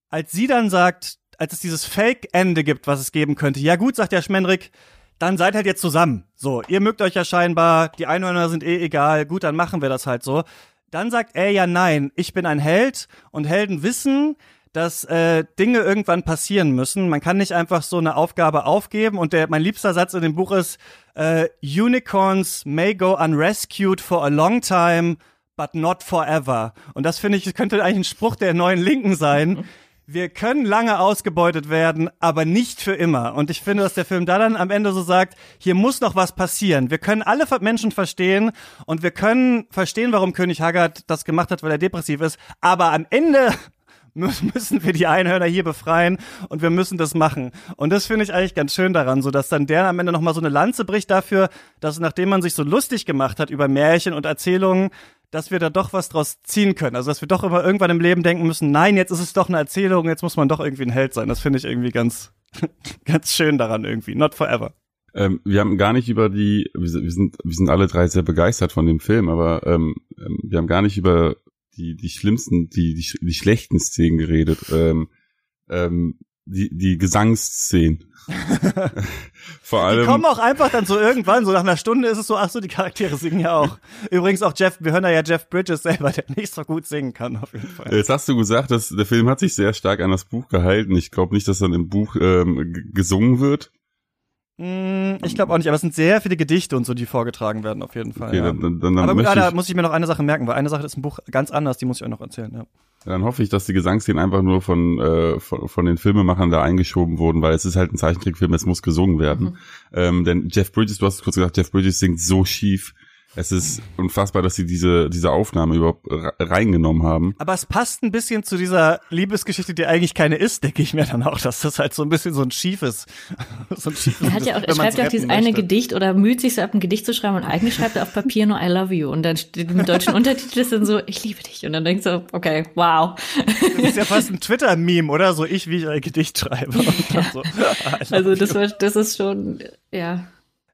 Speaker 4: als sie dann sagt, als es dieses Fake-Ende gibt, was es geben könnte, ja gut, sagt der Schmendrick, dann seid halt jetzt zusammen. So, ihr mögt euch ja scheinbar, die Einhörner sind eh egal, gut, dann machen wir das halt so. Dann sagt er ja nein, ich bin ein Held und Helden wissen, dass äh, Dinge irgendwann passieren müssen. Man kann nicht einfach so eine Aufgabe aufgeben. Und der, mein liebster Satz in dem Buch ist, äh, Unicorns may go unrescued for a long time, but not forever. Und das finde ich, könnte eigentlich ein Spruch der neuen Linken sein. Wir können lange ausgebeutet werden, aber nicht für immer. Und ich finde, dass der Film da dann am Ende so sagt, hier muss noch was passieren. Wir können alle Menschen verstehen und wir können verstehen, warum König Haggard das gemacht hat, weil er depressiv ist. Aber am Ende müssen wir die Einhörner hier befreien und wir müssen das machen. Und das finde ich eigentlich ganz schön daran, so dass dann der am Ende nochmal so eine Lanze bricht dafür, dass nachdem man sich so lustig gemacht hat über Märchen und Erzählungen, dass wir da doch was draus ziehen können. Also dass wir doch immer irgendwann im Leben denken müssen, nein, jetzt ist es doch eine Erzählung, jetzt muss man doch irgendwie ein Held sein. Das finde ich irgendwie ganz, ganz schön daran irgendwie. Not forever.
Speaker 6: Ähm, wir haben gar nicht über die, wir sind, wir sind alle drei sehr begeistert von dem Film, aber ähm, ähm wir haben gar nicht über die, die schlimmsten, die, die, die schlechten Szenen geredet. Ähm, ähm, die, die Gesangsszenen.
Speaker 4: Vor allem. Die kommen auch einfach dann so irgendwann, so nach einer Stunde ist es so, ach so, die Charaktere singen ja auch. Übrigens auch Jeff, wir hören ja Jeff Bridges selber, der nicht so gut singen kann, auf jeden Fall.
Speaker 6: Jetzt hast du gesagt, dass der Film hat sich sehr stark an das Buch gehalten. Ich glaube nicht, dass dann im Buch ähm, gesungen wird.
Speaker 4: Mm, ich glaube auch nicht, aber es sind sehr viele Gedichte und so, die vorgetragen werden, auf jeden Fall. Okay, ja. dann, dann, dann aber gut, ah, da muss ich mir noch eine Sache merken, weil eine Sache ist im Buch ganz anders, die muss ich euch noch erzählen, ja.
Speaker 6: Dann hoffe ich, dass die Gesangsszenen einfach nur von, äh, von, von den Filmemachern da eingeschoben wurden, weil es ist halt ein Zeichentrickfilm, es muss gesungen werden. Mhm. Ähm, denn Jeff Bridges, du hast es kurz gesagt, Jeff Bridges singt so schief. Es ist unfassbar, dass sie diese, diese Aufnahme überhaupt reingenommen haben.
Speaker 4: Aber es passt ein bisschen zu dieser Liebesgeschichte, die eigentlich keine ist, denke ich mir dann auch, dass das halt so ein bisschen so ein schiefes, so ein
Speaker 5: schiefes Er, hat ja auch, er schreibt ja auch dieses möchte. eine Gedicht oder müht sich so ab, ein Gedicht zu schreiben und eigentlich schreibt er auf Papier nur I love you und dann steht mit deutschen Untertiteln dann so, ich liebe dich und dann denkst du, okay, wow.
Speaker 4: Das ist ja fast ein Twitter-Meme, oder? So ich, wie ich ein Gedicht schreibe.
Speaker 5: Ja. So, also das, war, das ist schon, ja.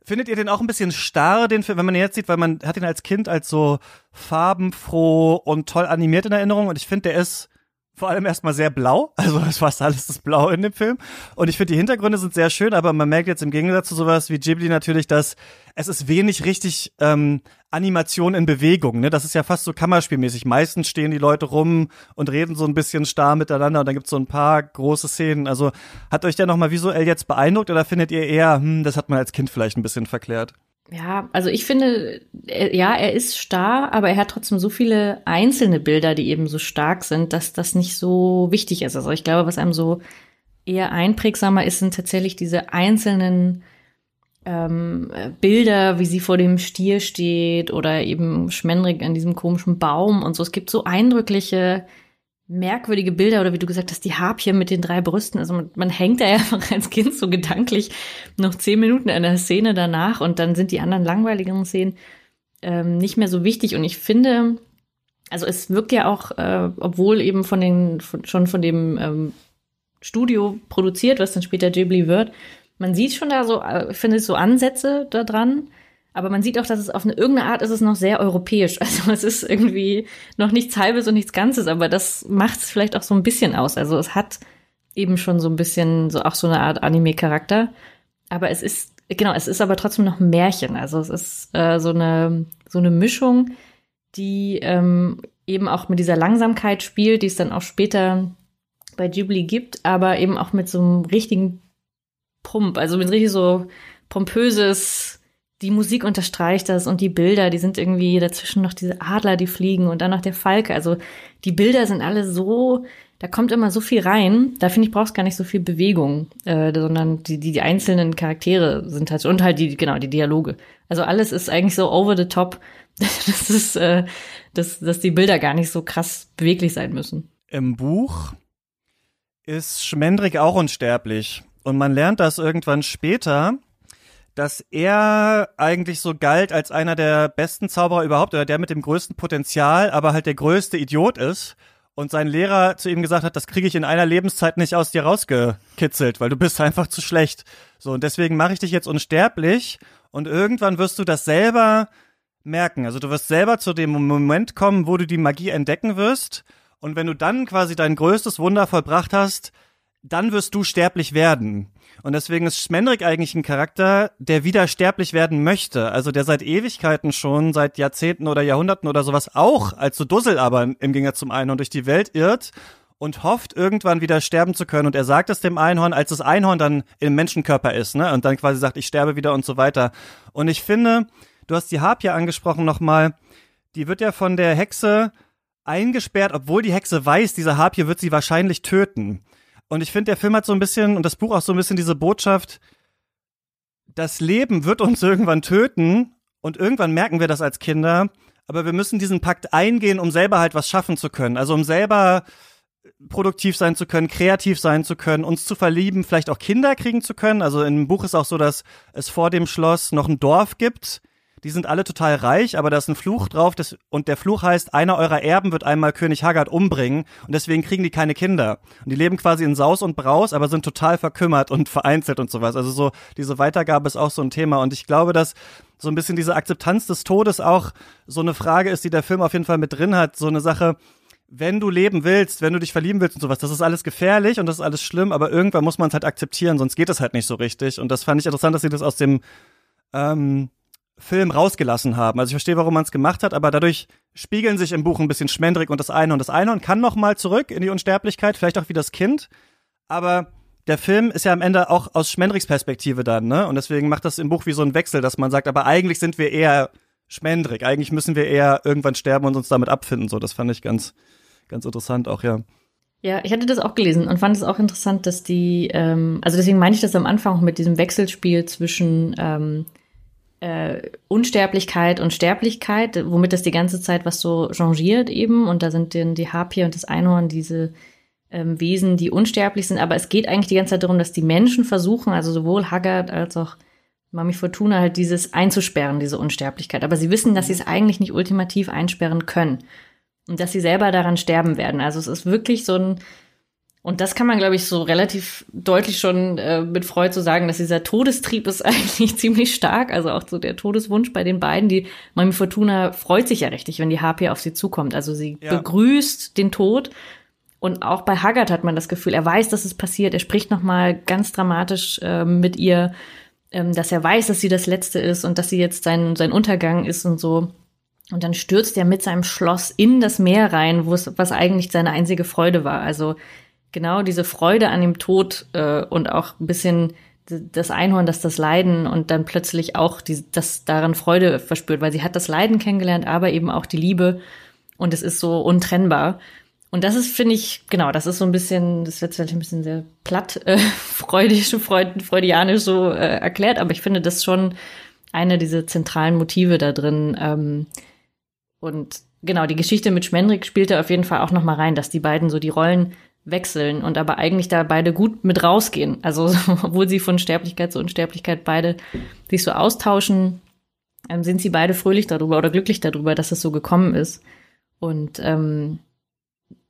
Speaker 4: Findet ihr den auch ein bisschen starr, den Film, wenn man ihn jetzt sieht, weil man hat ihn als Kind als so farbenfroh und toll animiert in Erinnerung und ich finde, der ist vor allem erstmal sehr blau, also ist fast alles das Blau in dem Film. Und ich finde, die Hintergründe sind sehr schön, aber man merkt jetzt im Gegensatz zu sowas wie Ghibli natürlich, dass es ist wenig richtig ähm, Animation in Bewegung. Ne? Das ist ja fast so Kammerspielmäßig. Meistens stehen die Leute rum und reden so ein bisschen starr miteinander und dann gibt's so ein paar große Szenen. Also hat euch der nochmal visuell jetzt beeindruckt oder findet ihr eher, hm, das hat man als Kind vielleicht ein bisschen verklärt?
Speaker 5: Ja, also ich finde, ja, er ist starr, aber er hat trotzdem so viele einzelne Bilder, die eben so stark sind, dass das nicht so wichtig ist. Also ich glaube, was einem so eher einprägsamer ist, sind tatsächlich diese einzelnen ähm, Bilder, wie sie vor dem Stier steht oder eben Schmendrick an diesem komischen Baum und so. Es gibt so eindrückliche merkwürdige Bilder oder wie du gesagt hast, die Harpie mit den drei Brüsten. Also man, man hängt da ja einfach als Kind so gedanklich noch zehn Minuten in der Szene danach und dann sind die anderen langweiligeren Szenen ähm, nicht mehr so wichtig. Und ich finde, also es wirkt ja auch, äh, obwohl eben von den von, schon von dem ähm, Studio produziert, was dann später Ghibli wird, man sieht schon da so, äh, finde ich so Ansätze da dran. Aber man sieht auch, dass es auf eine irgendeine Art ist es noch sehr europäisch. Also es ist irgendwie noch nichts Halbes und nichts Ganzes, aber das macht es vielleicht auch so ein bisschen aus. Also es hat eben schon so ein bisschen so auch so eine Art Anime-Charakter. Aber es ist, genau, es ist aber trotzdem noch ein Märchen. Also es ist äh, so eine, so eine Mischung, die ähm, eben auch mit dieser Langsamkeit spielt, die es dann auch später bei Ghibli gibt, aber eben auch mit so einem richtigen Pump, also mit richtig so pompöses die Musik unterstreicht das und die Bilder, die sind irgendwie dazwischen noch diese Adler, die fliegen und dann noch der Falke. Also die Bilder sind alle so, da kommt immer so viel rein. Da finde ich, brauchst gar nicht so viel Bewegung, äh, sondern die, die, die einzelnen Charaktere sind halt und halt die, genau, die Dialoge. Also alles ist eigentlich so over the top. Das ist, äh, dass, dass die Bilder gar nicht so krass beweglich sein müssen.
Speaker 4: Im Buch ist Schmendrick auch unsterblich. Und man lernt das irgendwann später, dass er eigentlich so galt als einer der besten Zauberer überhaupt oder der mit dem größten Potenzial, aber halt der größte Idiot ist. Und sein Lehrer zu ihm gesagt hat, das kriege ich in einer Lebenszeit nicht aus dir rausgekitzelt, weil du bist einfach zu schlecht. So, und deswegen mache ich dich jetzt unsterblich und irgendwann wirst du das selber merken. Also du wirst selber zu dem Moment kommen, wo du die Magie entdecken wirst. Und wenn du dann quasi dein größtes Wunder vollbracht hast, dann wirst du sterblich werden. Und deswegen ist Schmendrick eigentlich ein Charakter, der wieder sterblich werden möchte. Also der seit Ewigkeiten schon, seit Jahrzehnten oder Jahrhunderten oder sowas auch als so Dussel aber im Gegensatz zum Einhorn durch die Welt irrt und hofft, irgendwann wieder sterben zu können. Und er sagt es dem Einhorn, als das Einhorn dann im Menschenkörper ist, ne? Und dann quasi sagt, ich sterbe wieder und so weiter. Und ich finde, du hast die Harpia angesprochen nochmal, die wird ja von der Hexe eingesperrt, obwohl die Hexe weiß, diese Harpie wird sie wahrscheinlich töten. Und ich finde, der Film hat so ein bisschen und das Buch auch so ein bisschen diese Botschaft, das Leben wird uns irgendwann töten und irgendwann merken wir das als Kinder, aber wir müssen diesen Pakt eingehen, um selber halt was schaffen zu können. Also um selber produktiv sein zu können, kreativ sein zu können, uns zu verlieben, vielleicht auch Kinder kriegen zu können. Also im Buch ist auch so, dass es vor dem Schloss noch ein Dorf gibt, die sind alle total reich, aber da ist ein Fluch drauf das, und der Fluch heißt, einer eurer Erben wird einmal König Haggard umbringen und deswegen kriegen die keine Kinder. Und die leben quasi in Saus und Braus, aber sind total verkümmert und vereinzelt und sowas. Also so, diese Weitergabe ist auch so ein Thema und ich glaube, dass so ein bisschen diese Akzeptanz des Todes auch so eine Frage ist, die der Film auf jeden Fall mit drin hat, so eine Sache, wenn du leben willst, wenn du dich verlieben willst und sowas, das ist alles gefährlich und das ist alles schlimm, aber irgendwann muss man es halt akzeptieren, sonst geht es halt nicht so richtig. Und das fand ich interessant, dass sie das aus dem ähm, Film rausgelassen haben. Also ich verstehe, warum man es gemacht hat, aber dadurch spiegeln sich im Buch ein bisschen Schmendrick und das Einhorn. Das Einhorn kann noch mal zurück in die Unsterblichkeit, vielleicht auch wie das Kind, aber der Film ist ja am Ende auch aus Schmendricks Perspektive dann, ne? Und deswegen macht das im Buch wie so ein Wechsel, dass man sagt, aber eigentlich sind wir eher Schmendrick, eigentlich müssen wir eher irgendwann sterben und uns damit abfinden. So, das fand ich ganz, ganz interessant auch, ja.
Speaker 5: Ja, ich hatte das auch gelesen und fand es auch interessant, dass die, ähm, also deswegen meine ich das am Anfang auch mit diesem Wechselspiel zwischen ähm, äh, Unsterblichkeit und Sterblichkeit, womit das die ganze Zeit was so changiert eben. Und da sind dann die Harpie und das Einhorn diese ähm, Wesen, die unsterblich sind. Aber es geht eigentlich die ganze Zeit darum, dass die Menschen versuchen, also sowohl Haggard als auch Mami Fortuna halt dieses einzusperren, diese Unsterblichkeit. Aber sie wissen, dass sie es eigentlich nicht ultimativ einsperren können. Und dass sie selber daran sterben werden. Also es ist wirklich so ein, und das kann man, glaube ich, so relativ deutlich schon äh, mit Freud so sagen, dass dieser Todestrieb ist eigentlich ziemlich stark. Also auch so der Todeswunsch bei den beiden. Die Mami Fortuna freut sich ja richtig, wenn die Harpie auf sie zukommt. Also sie ja. begrüßt den Tod. Und auch bei Haggard hat man das Gefühl, er weiß, dass es passiert. Er spricht nochmal ganz dramatisch äh, mit ihr, ähm, dass er weiß, dass sie das Letzte ist und dass sie jetzt sein, sein Untergang ist und so. Und dann stürzt er mit seinem Schloss in das Meer rein, wo es, was eigentlich seine einzige Freude war. Also genau diese Freude an dem Tod äh, und auch ein bisschen das Einhorn, dass das Leiden und dann plötzlich auch die, das daran Freude verspürt, weil sie hat das Leiden kennengelernt, aber eben auch die Liebe und es ist so untrennbar. Und das ist, finde ich, genau, das ist so ein bisschen, das wird vielleicht ein bisschen sehr platt, äh, freudisch, freud, freudianisch so äh, erklärt, aber ich finde das schon eine dieser zentralen Motive da drin. Ähm, und genau, die Geschichte mit Schmendrick spielte auf jeden Fall auch noch mal rein, dass die beiden so die Rollen wechseln und aber eigentlich da beide gut mit rausgehen. Also obwohl sie von Sterblichkeit zu Unsterblichkeit beide sich so austauschen, ähm, sind sie beide fröhlich darüber oder glücklich darüber, dass es so gekommen ist. Und ähm,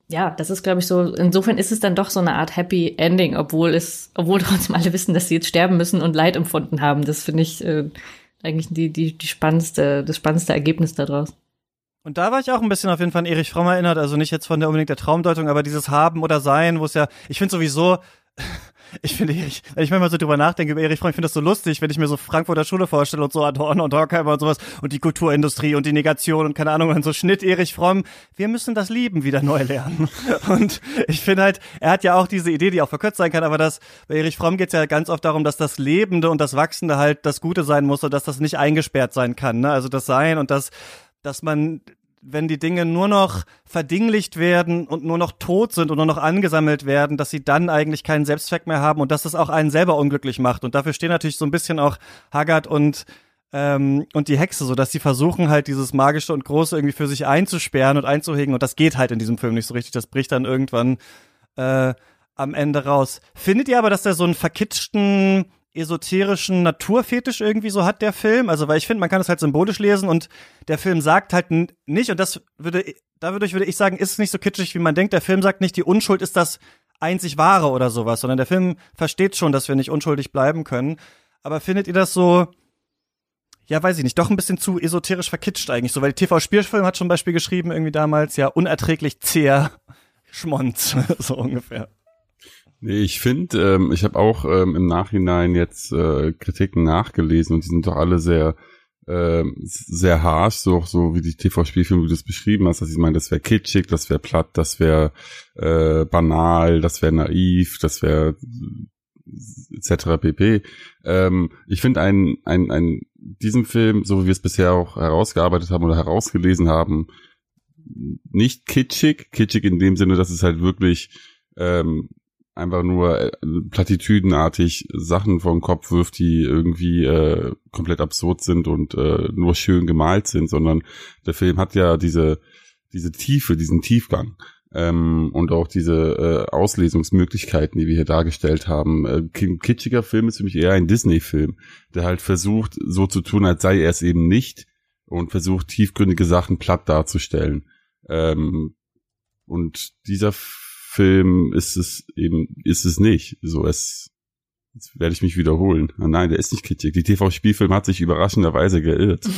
Speaker 5: ja, das ist, glaube ich, so, insofern ist es dann doch so eine Art Happy Ending, obwohl es, obwohl trotzdem alle wissen, dass sie jetzt sterben müssen und Leid empfunden haben. Das finde ich äh, eigentlich die, die, die spannendste, das spannendste Ergebnis daraus.
Speaker 4: Und da war ich auch ein bisschen auf jeden Fall an Erich Fromm erinnert, also nicht jetzt von der unbedingt der Traumdeutung, aber dieses Haben oder Sein, wo es ja, ich finde sowieso, ich finde, ich, wenn ich mir mal so drüber nachdenke über Erich Fromm, ich finde das so lustig, wenn ich mir so Frankfurter Schule vorstelle und so Adorno und Horkheimer und sowas und die Kulturindustrie und die Negation und keine Ahnung und so Schnitt Erich Fromm. Wir müssen das Lieben wieder neu lernen. Und ich finde halt, er hat ja auch diese Idee, die auch verkürzt sein kann, aber das, bei Erich Fromm geht es ja ganz oft darum, dass das Lebende und das Wachsende halt das Gute sein muss und dass das nicht eingesperrt sein kann. Ne? Also das Sein und das dass man wenn die Dinge nur noch verdinglicht werden und nur noch tot sind und nur noch angesammelt werden, dass sie dann eigentlich keinen Selbstzweck mehr haben und dass das auch einen selber unglücklich macht. Und dafür stehen natürlich so ein bisschen auch Haggard und ähm, und die Hexe, so dass sie versuchen halt dieses magische und große irgendwie für sich einzusperren und einzuhegen und das geht halt in diesem Film nicht so richtig. Das bricht dann irgendwann äh, am Ende raus. Findet ihr aber, dass der so einen verkitschten, esoterischen Naturfetisch irgendwie so hat, der Film? Also, weil ich finde, man kann es halt symbolisch lesen und der Film sagt halt nicht, und das würde, dadurch würde ich sagen, ist es nicht so kitschig, wie man denkt. Der Film sagt nicht, die Unschuld ist das einzig Wahre oder sowas, sondern der Film versteht schon, dass wir nicht unschuldig bleiben können. Aber findet ihr das so, ja, weiß ich nicht, doch ein bisschen zu esoterisch verkitscht eigentlich so, weil TV-Spielfilm hat zum Beispiel geschrieben, irgendwie damals, ja, unerträglich zäher Schmonz, so ungefähr.
Speaker 6: Nee, ich finde, ähm, ich habe auch ähm, im Nachhinein jetzt äh, Kritiken nachgelesen und die sind doch alle sehr äh, sehr harsh, so, so wie die TV-Spielfilme, wie du das beschrieben hast. dass ich meine, das wäre kitschig, das wäre platt, das wäre äh, banal, das wäre naiv, das wäre etc. pp. Ähm, ich finde ein, ein, ein, diesen Film, so wie wir es bisher auch herausgearbeitet haben oder herausgelesen haben, nicht kitschig, kitschig in dem Sinne, dass es halt wirklich ähm, einfach nur äh, platitüdenartig Sachen vom Kopf wirft, die irgendwie äh, komplett absurd sind und äh, nur schön gemalt sind, sondern der Film hat ja diese diese Tiefe, diesen Tiefgang ähm, und auch diese äh, Auslesungsmöglichkeiten, die wir hier dargestellt haben. Äh, kitschiger Film ist für mich eher ein Disney-Film, der halt versucht, so zu tun, als sei er es eben nicht und versucht, tiefgründige Sachen platt darzustellen. Ähm, und dieser Film ist es eben, ist es nicht. So, es, jetzt werde ich mich wiederholen. Ah, nein, der ist nicht kitschig. Die TV-Spielfilm hat sich überraschenderweise geirrt.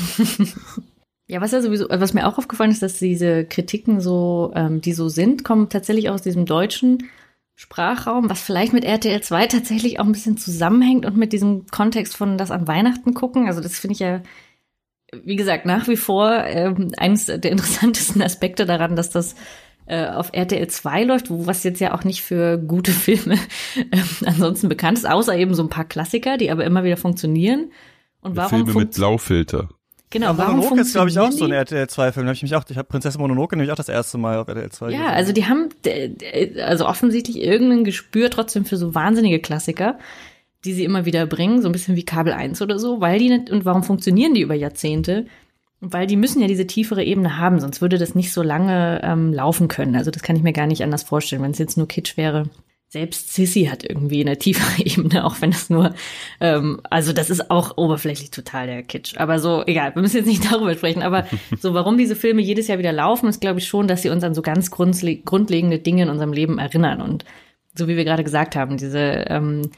Speaker 5: Ja, was ja sowieso, was mir auch aufgefallen ist, dass diese Kritiken so, ähm, die so sind, kommen tatsächlich aus diesem deutschen Sprachraum, was vielleicht mit RTL 2 tatsächlich auch ein bisschen zusammenhängt und mit diesem Kontext von das an Weihnachten gucken. Also das finde ich ja, wie gesagt, nach wie vor ähm, eines der interessantesten Aspekte daran, dass das äh, auf RTL 2 läuft, wo was jetzt ja auch nicht für gute Filme äh, ansonsten bekannt ist, außer eben so ein paar Klassiker, die aber immer wieder funktionieren. Und warum
Speaker 6: Filme mit Blaufilter.
Speaker 4: Genau, ja, warum Mononoke ist, glaube ich, auch so ein RTL 2-Film. Hab ich mich auch, ich habe Prinzessin Mononoke nämlich auch das erste Mal auf RTL 2
Speaker 5: Ja, gesehen. also die haben also offensichtlich irgendein Gespür trotzdem für so wahnsinnige Klassiker, die sie immer wieder bringen, so ein bisschen wie Kabel 1 oder so, weil die nicht, und warum funktionieren die über Jahrzehnte? Weil die müssen ja diese tiefere Ebene haben, sonst würde das nicht so lange ähm, laufen können. Also das kann ich mir gar nicht anders vorstellen, wenn es jetzt nur Kitsch wäre selbst Sissy hat irgendwie eine tiefere Ebene, auch wenn es nur, ähm, also das ist auch oberflächlich total der Kitsch. Aber so, egal, wir müssen jetzt nicht darüber sprechen. Aber so, warum diese Filme jedes Jahr wieder laufen, ist, glaube ich, schon, dass sie uns an so ganz grundlegende Dinge in unserem Leben erinnern. Und so wie wir gerade gesagt haben, diese, ähm,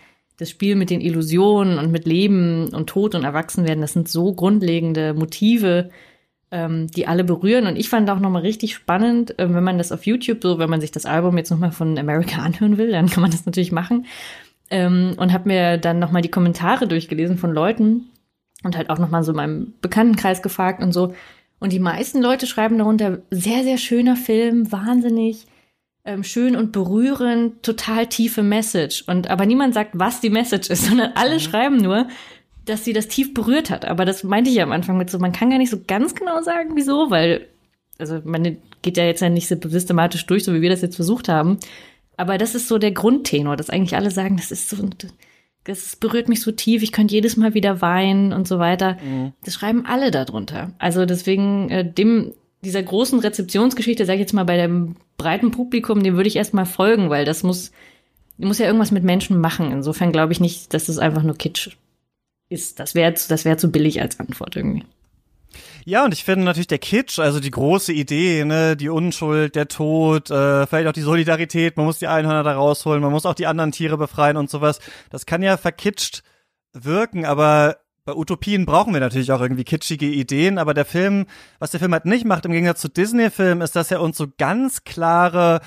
Speaker 5: das Spiel mit den Illusionen und mit Leben und Tod und Erwachsenwerden, das sind so grundlegende Motive, ähm, die alle berühren. Und ich fand auch nochmal richtig spannend, äh, wenn man das auf YouTube, so wenn man sich das Album jetzt nochmal von America anhören will, dann kann man das natürlich machen. Ähm, und habe mir dann nochmal die Kommentare durchgelesen von Leuten und halt auch nochmal so meinem Bekanntenkreis gefragt und so. Und die meisten Leute schreiben darunter, sehr, sehr schöner Film, wahnsinnig ähm, schön und berührend, total tiefe Message. Und aber niemand sagt, was die Message ist, sondern alle mhm. schreiben nur, dass sie das tief berührt hat. Aber das meinte ich ja am Anfang mit so, man kann gar nicht so ganz genau sagen, wieso, weil, also man geht ja jetzt ja nicht so systematisch durch, so wie wir das jetzt versucht haben. Aber das ist so der Grundtenor, dass eigentlich alle sagen, das ist so, das berührt mich so tief, ich könnte jedes Mal wieder weinen und so weiter. Mhm. Das schreiben alle darunter. Also deswegen, äh, dem, dieser großen Rezeptionsgeschichte, sage ich jetzt mal, bei dem breiten Publikum, dem würde ich erstmal folgen, weil das muss, muss ja irgendwas mit Menschen machen. Insofern glaube ich nicht, dass das einfach nur Kitsch ist. Das wäre das wäre zu billig als Antwort irgendwie.
Speaker 4: Ja, und ich finde natürlich der Kitsch, also die große Idee, ne, die Unschuld, der Tod, äh, vielleicht auch die Solidarität, man muss die Einhörner da rausholen, man muss auch die anderen Tiere befreien und sowas. Das kann ja verkitscht wirken, aber bei Utopien brauchen wir natürlich auch irgendwie kitschige Ideen, aber der Film, was der Film halt nicht macht, im Gegensatz zu Disney-Filmen, ist, dass er uns so ganz klare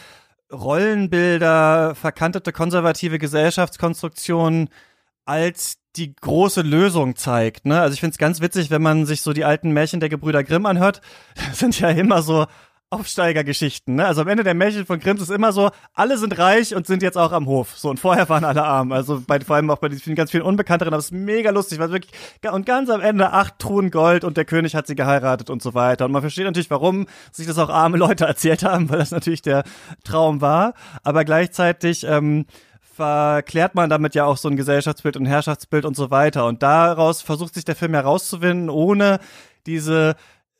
Speaker 4: Rollenbilder, verkantete konservative Gesellschaftskonstruktionen als die große Lösung zeigt. Ne? Also ich finde es ganz witzig, wenn man sich so die alten Märchen der Gebrüder Grimm anhört. Sind ja immer so Aufsteigergeschichten. Ne? Also am Ende der Märchen von Grimm ist immer so, alle sind reich und sind jetzt auch am Hof. So und vorher waren alle arm. Also bei, vor allem auch bei diesen ganz vielen Unbekannteren, aber es ist mega lustig, weil wirklich und ganz am Ende acht Truhen Gold und der König hat sie geheiratet und so weiter. Und man versteht natürlich, warum sich das auch arme Leute erzählt haben, weil das natürlich der Traum war. Aber gleichzeitig ähm, verklärt man damit ja auch so ein Gesellschaftsbild und Herrschaftsbild und so weiter. Und daraus versucht sich der Film herauszuwinden, ohne diese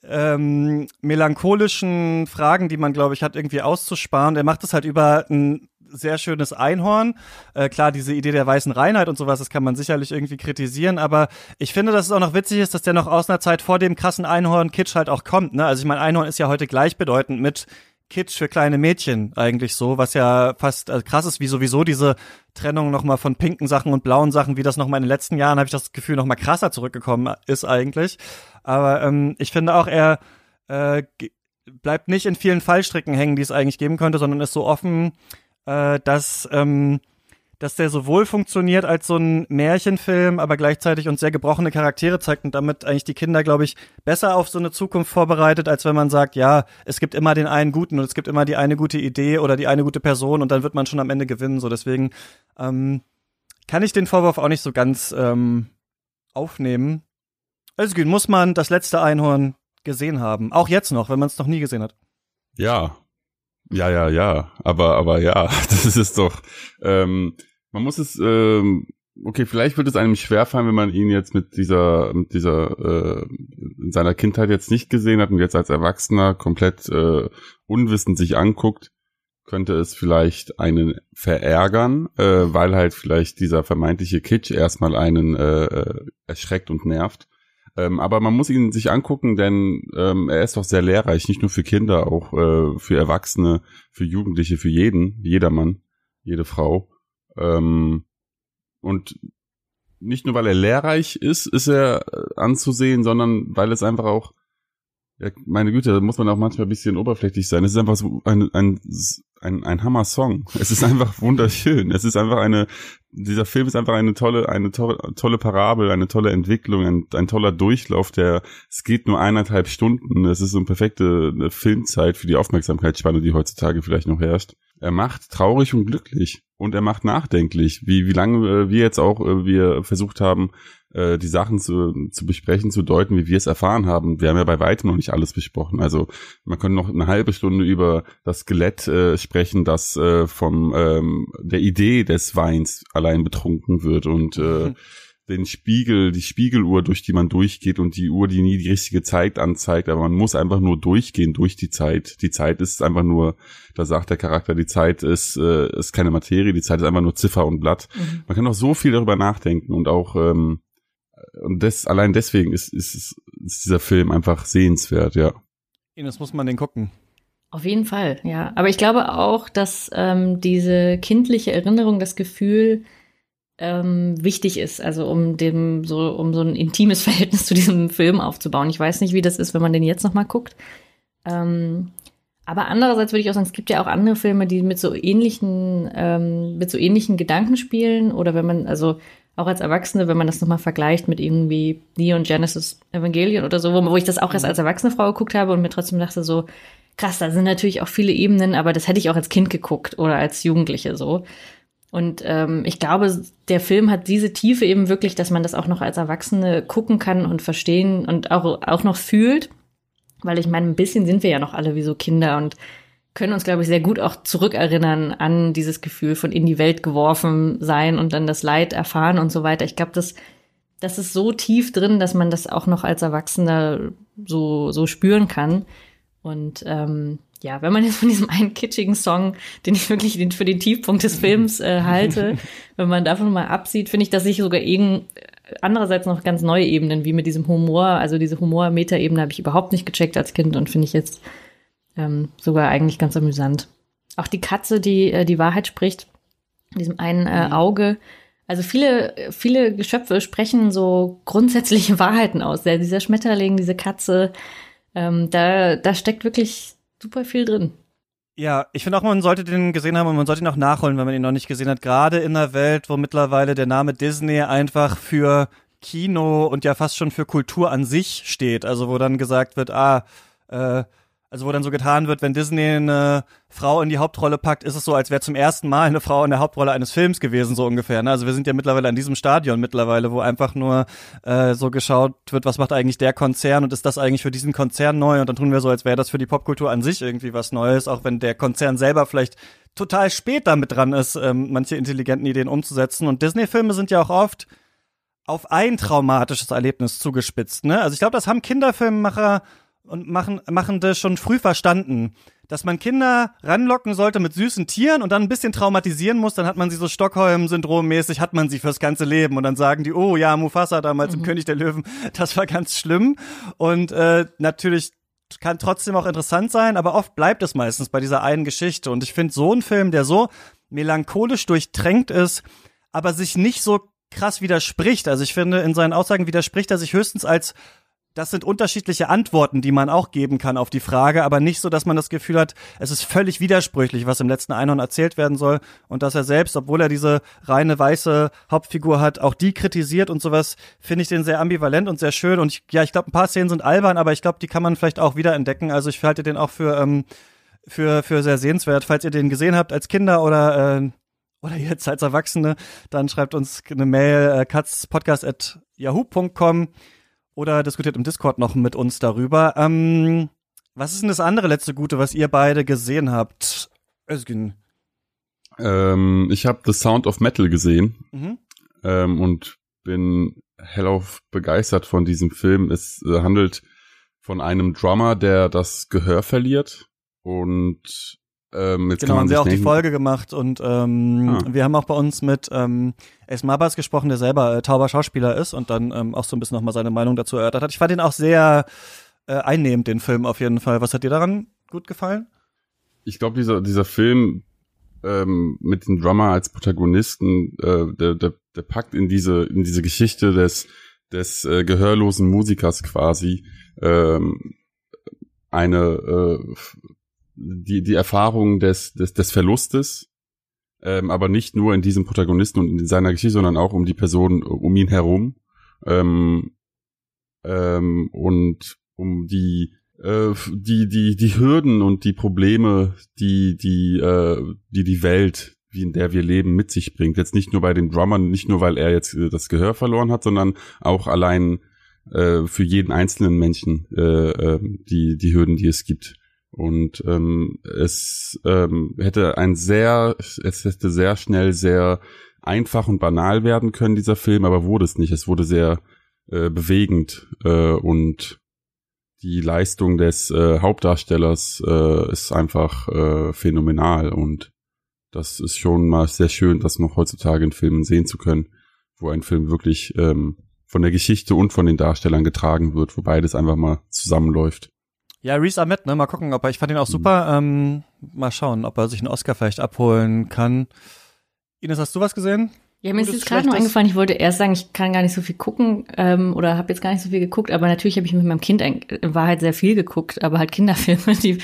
Speaker 4: ähm, melancholischen Fragen, die man, glaube ich, hat, irgendwie auszusparen. Er macht es halt über einen sehr schönes Einhorn. Äh, klar, diese Idee der weißen Reinheit und sowas, das kann man sicherlich irgendwie kritisieren, aber ich finde, dass es auch noch witzig ist, dass der noch aus einer Zeit vor dem krassen Einhorn-Kitsch halt auch kommt. Ne? Also ich meine, Einhorn ist ja heute gleichbedeutend mit Kitsch für kleine Mädchen eigentlich so, was ja fast also krass ist, wie sowieso diese Trennung nochmal von pinken Sachen und blauen Sachen, wie das nochmal in den letzten Jahren, habe ich das Gefühl, nochmal krasser zurückgekommen ist eigentlich. Aber ähm, ich finde auch, er äh, bleibt nicht in vielen Fallstricken hängen, die es eigentlich geben könnte, sondern ist so offen, äh, dass ähm, dass der sowohl funktioniert als so ein Märchenfilm, aber gleichzeitig uns sehr gebrochene Charaktere zeigt und damit eigentlich die Kinder, glaube ich, besser auf so eine Zukunft vorbereitet, als wenn man sagt, ja, es gibt immer den einen guten und es gibt immer die eine gute Idee oder die eine gute Person und dann wird man schon am Ende gewinnen. So deswegen ähm, kann ich den Vorwurf auch nicht so ganz ähm, aufnehmen. Also muss man das letzte Einhorn gesehen haben. Auch jetzt noch, wenn man es noch nie gesehen hat.
Speaker 6: Ja. Ja, ja, ja. Aber, aber ja, das ist doch. Ähm, man muss es, ähm, okay, vielleicht wird es einem schwerfallen, wenn man ihn jetzt mit dieser, mit dieser, äh, in seiner Kindheit jetzt nicht gesehen hat und jetzt als Erwachsener komplett äh, unwissend sich anguckt, könnte es vielleicht einen verärgern, äh, weil halt vielleicht dieser vermeintliche Kitsch erstmal einen äh, äh erschreckt und nervt. Ähm, aber man muss ihn sich angucken, denn ähm, er ist doch sehr lehrreich, nicht nur für Kinder, auch äh, für Erwachsene, für Jugendliche, für jeden, jedermann, jede Frau. Ähm, und nicht nur weil er lehrreich ist, ist er äh, anzusehen, sondern weil es einfach auch, ja, meine Güte, da muss man auch manchmal ein bisschen oberflächlich sein. Es ist einfach so ein, ein, ein, ein Hammer-Song. Es ist einfach wunderschön. Es ist einfach eine, dieser Film ist einfach eine tolle, eine tolle, tolle Parabel, eine tolle Entwicklung, ein, ein toller Durchlauf, der, es geht nur eineinhalb Stunden. Es ist so eine perfekte Filmzeit für die Aufmerksamkeitsspanne, die heutzutage vielleicht noch herrscht. Er macht traurig und glücklich und er macht nachdenklich, wie, wie lange äh, wir jetzt auch, äh, wir versucht haben, äh, die Sachen zu, zu besprechen, zu deuten, wie wir es erfahren haben. Wir haben ja bei weitem noch nicht alles besprochen. Also man könnte noch eine halbe Stunde über das Skelett äh, sprechen, das äh, vom ähm, der Idee des Weins allein betrunken wird und äh, mhm. den Spiegel, die Spiegeluhr, durch die man durchgeht und die Uhr, die nie die richtige Zeit anzeigt, aber man muss einfach nur durchgehen durch die Zeit. Die Zeit ist einfach nur, da sagt der Charakter, die Zeit ist, äh, ist keine Materie, die Zeit ist einfach nur Ziffer und Blatt. Mhm. Man kann auch so viel darüber nachdenken und auch ähm, und das, allein deswegen ist, ist, ist dieser Film einfach sehenswert, ja.
Speaker 4: Ines, muss man den gucken.
Speaker 5: Auf jeden Fall, ja. Aber ich glaube auch, dass ähm, diese kindliche Erinnerung, das Gefühl ähm, wichtig ist, also um dem so um so ein intimes Verhältnis zu diesem Film aufzubauen. Ich weiß nicht, wie das ist, wenn man den jetzt noch mal guckt. Ähm, aber andererseits würde ich auch sagen, es gibt ja auch andere Filme, die mit so ähnlichen ähm, mit so ähnlichen Gedanken spielen oder wenn man also auch als Erwachsene, wenn man das nochmal vergleicht mit irgendwie Neon Genesis Evangelion oder so, wo, wo ich das auch erst als erwachsene Frau geguckt habe und mir trotzdem dachte so, krass, da sind natürlich auch viele Ebenen, aber das hätte ich auch als Kind geguckt oder als Jugendliche so. Und ähm, ich glaube, der Film hat diese Tiefe eben wirklich, dass man das auch noch als Erwachsene gucken kann und verstehen und auch, auch noch fühlt. Weil ich meine, ein bisschen sind wir ja noch alle wie so Kinder und können uns, glaube ich, sehr gut auch zurückerinnern an dieses Gefühl von in die Welt geworfen sein und dann das Leid erfahren und so weiter. Ich glaube, das, das ist so tief drin, dass man das auch noch als Erwachsener so, so spüren kann. Und ähm, ja, wenn man jetzt von diesem einen kitschigen Song, den ich wirklich für den Tiefpunkt des Films äh, halte, wenn man davon mal absieht, finde ich, dass ich sogar irgend andererseits noch ganz neue Ebenen, wie mit diesem Humor, also diese Humor-Meta-Ebene habe ich überhaupt nicht gecheckt als Kind und finde ich jetzt ähm, sogar eigentlich ganz amüsant. Auch die Katze, die äh, die Wahrheit spricht, diesem einen äh, mhm. Auge. Also viele, viele Geschöpfe sprechen so grundsätzliche Wahrheiten aus. Der, dieser Schmetterling, diese Katze, ähm, da, da steckt wirklich super viel drin.
Speaker 4: Ja, ich finde auch, man sollte den gesehen haben und man sollte ihn auch nachholen, wenn man ihn noch nicht gesehen hat. Gerade in einer Welt, wo mittlerweile der Name Disney einfach für Kino und ja fast schon für Kultur an sich steht. Also wo dann gesagt wird, ah, äh, also wo dann so getan wird, wenn Disney eine Frau in die Hauptrolle packt, ist es so, als wäre zum ersten Mal eine Frau in der Hauptrolle eines Films gewesen, so ungefähr. Ne? Also wir sind ja mittlerweile an diesem Stadion mittlerweile, wo einfach nur äh, so geschaut wird, was macht eigentlich der Konzern und ist das eigentlich für diesen Konzern neu? Und dann tun wir so, als wäre das für die Popkultur an sich irgendwie was Neues, auch wenn der Konzern selber vielleicht total spät damit dran ist, ähm, manche intelligenten Ideen umzusetzen. Und Disney-Filme sind ja auch oft auf ein traumatisches Erlebnis zugespitzt. Ne? Also ich glaube, das haben Kinderfilmemacher und machen, machen das schon früh verstanden, dass man Kinder ranlocken sollte mit süßen Tieren und dann ein bisschen traumatisieren muss, dann hat man sie so Stockholm-Syndrom-mäßig, hat man sie fürs ganze Leben und dann sagen die, oh ja, Mufasa damals mhm. im König der Löwen, das war ganz schlimm und äh, natürlich kann trotzdem auch interessant sein, aber oft bleibt es meistens bei dieser einen Geschichte und ich finde so ein Film, der so melancholisch durchtränkt ist, aber sich nicht so krass widerspricht. Also ich finde, in seinen Aussagen widerspricht er sich höchstens als das sind unterschiedliche Antworten, die man auch geben kann auf die Frage, aber nicht so, dass man das Gefühl hat, es ist völlig widersprüchlich, was im letzten Einhorn erzählt werden soll und dass er selbst, obwohl er diese reine weiße Hauptfigur hat, auch die kritisiert und sowas, finde ich den sehr ambivalent und sehr schön und ich, ja, ich glaube, ein paar Szenen sind albern, aber ich glaube, die kann man vielleicht auch wiederentdecken. Also ich halte den auch für ähm, für für sehr sehenswert, falls ihr den gesehen habt als Kinder oder äh, oder jetzt als Erwachsene, dann schreibt uns eine Mail äh, katzpodcast@yahoo.com oder diskutiert im Discord noch mit uns darüber. Ähm, was ist denn das andere letzte Gute, was ihr beide gesehen habt? Özgün.
Speaker 6: Ähm, ich habe The Sound of Metal gesehen mhm. ähm, und bin hellauf begeistert von diesem Film. Es äh, handelt von einem Drummer, der das Gehör verliert und ähm, jetzt
Speaker 4: genau,
Speaker 6: haben
Speaker 4: sie auch die Folge gemacht und ähm, ah. wir haben auch bei uns mit ähm, Es Mabas gesprochen, der selber äh, tauber Schauspieler ist und dann ähm, auch so ein bisschen nochmal seine Meinung dazu erörtert hat. Ich fand ihn auch sehr äh, einnehmend, den Film auf jeden Fall. Was hat dir daran gut gefallen?
Speaker 6: Ich glaube, dieser, dieser Film ähm, mit dem Drummer als Protagonisten, äh, der, der, der packt in diese, in diese Geschichte des, des äh, gehörlosen Musikers quasi ähm, eine äh, die, die Erfahrung des, des, des Verlustes, ähm, aber nicht nur in diesem Protagonisten und in seiner Geschichte, sondern auch um die Person um ihn herum ähm, ähm, und um die äh, die die die Hürden und die Probleme, die die äh, die die Welt, wie in der wir leben, mit sich bringt. Jetzt nicht nur bei den Drummern, nicht nur weil er jetzt äh, das Gehör verloren hat, sondern auch allein äh, für jeden einzelnen Menschen äh, äh, die die Hürden, die es gibt. Und ähm, es ähm, hätte ein sehr, es hätte sehr schnell sehr einfach und banal werden können, dieser Film, aber wurde es nicht. Es wurde sehr äh, bewegend äh, und die Leistung des äh, Hauptdarstellers äh, ist einfach äh, phänomenal und das ist schon mal sehr schön, das noch heutzutage in Filmen sehen zu können, wo ein Film wirklich ähm, von der Geschichte und von den Darstellern getragen wird, wo beides einfach mal zusammenläuft.
Speaker 4: Ja, Reese Ahmed, ne, mal gucken, ob er, ich fand ihn auch super, ähm, mal schauen, ob er sich einen Oscar vielleicht abholen kann. Ines, hast du was gesehen?
Speaker 5: Ja, mir ist jetzt gerade noch eingefallen, ich wollte erst sagen, ich kann gar nicht so viel gucken ähm, oder habe jetzt gar nicht so viel geguckt, aber natürlich habe ich mit meinem Kind in Wahrheit sehr viel geguckt, aber halt Kinderfilme, die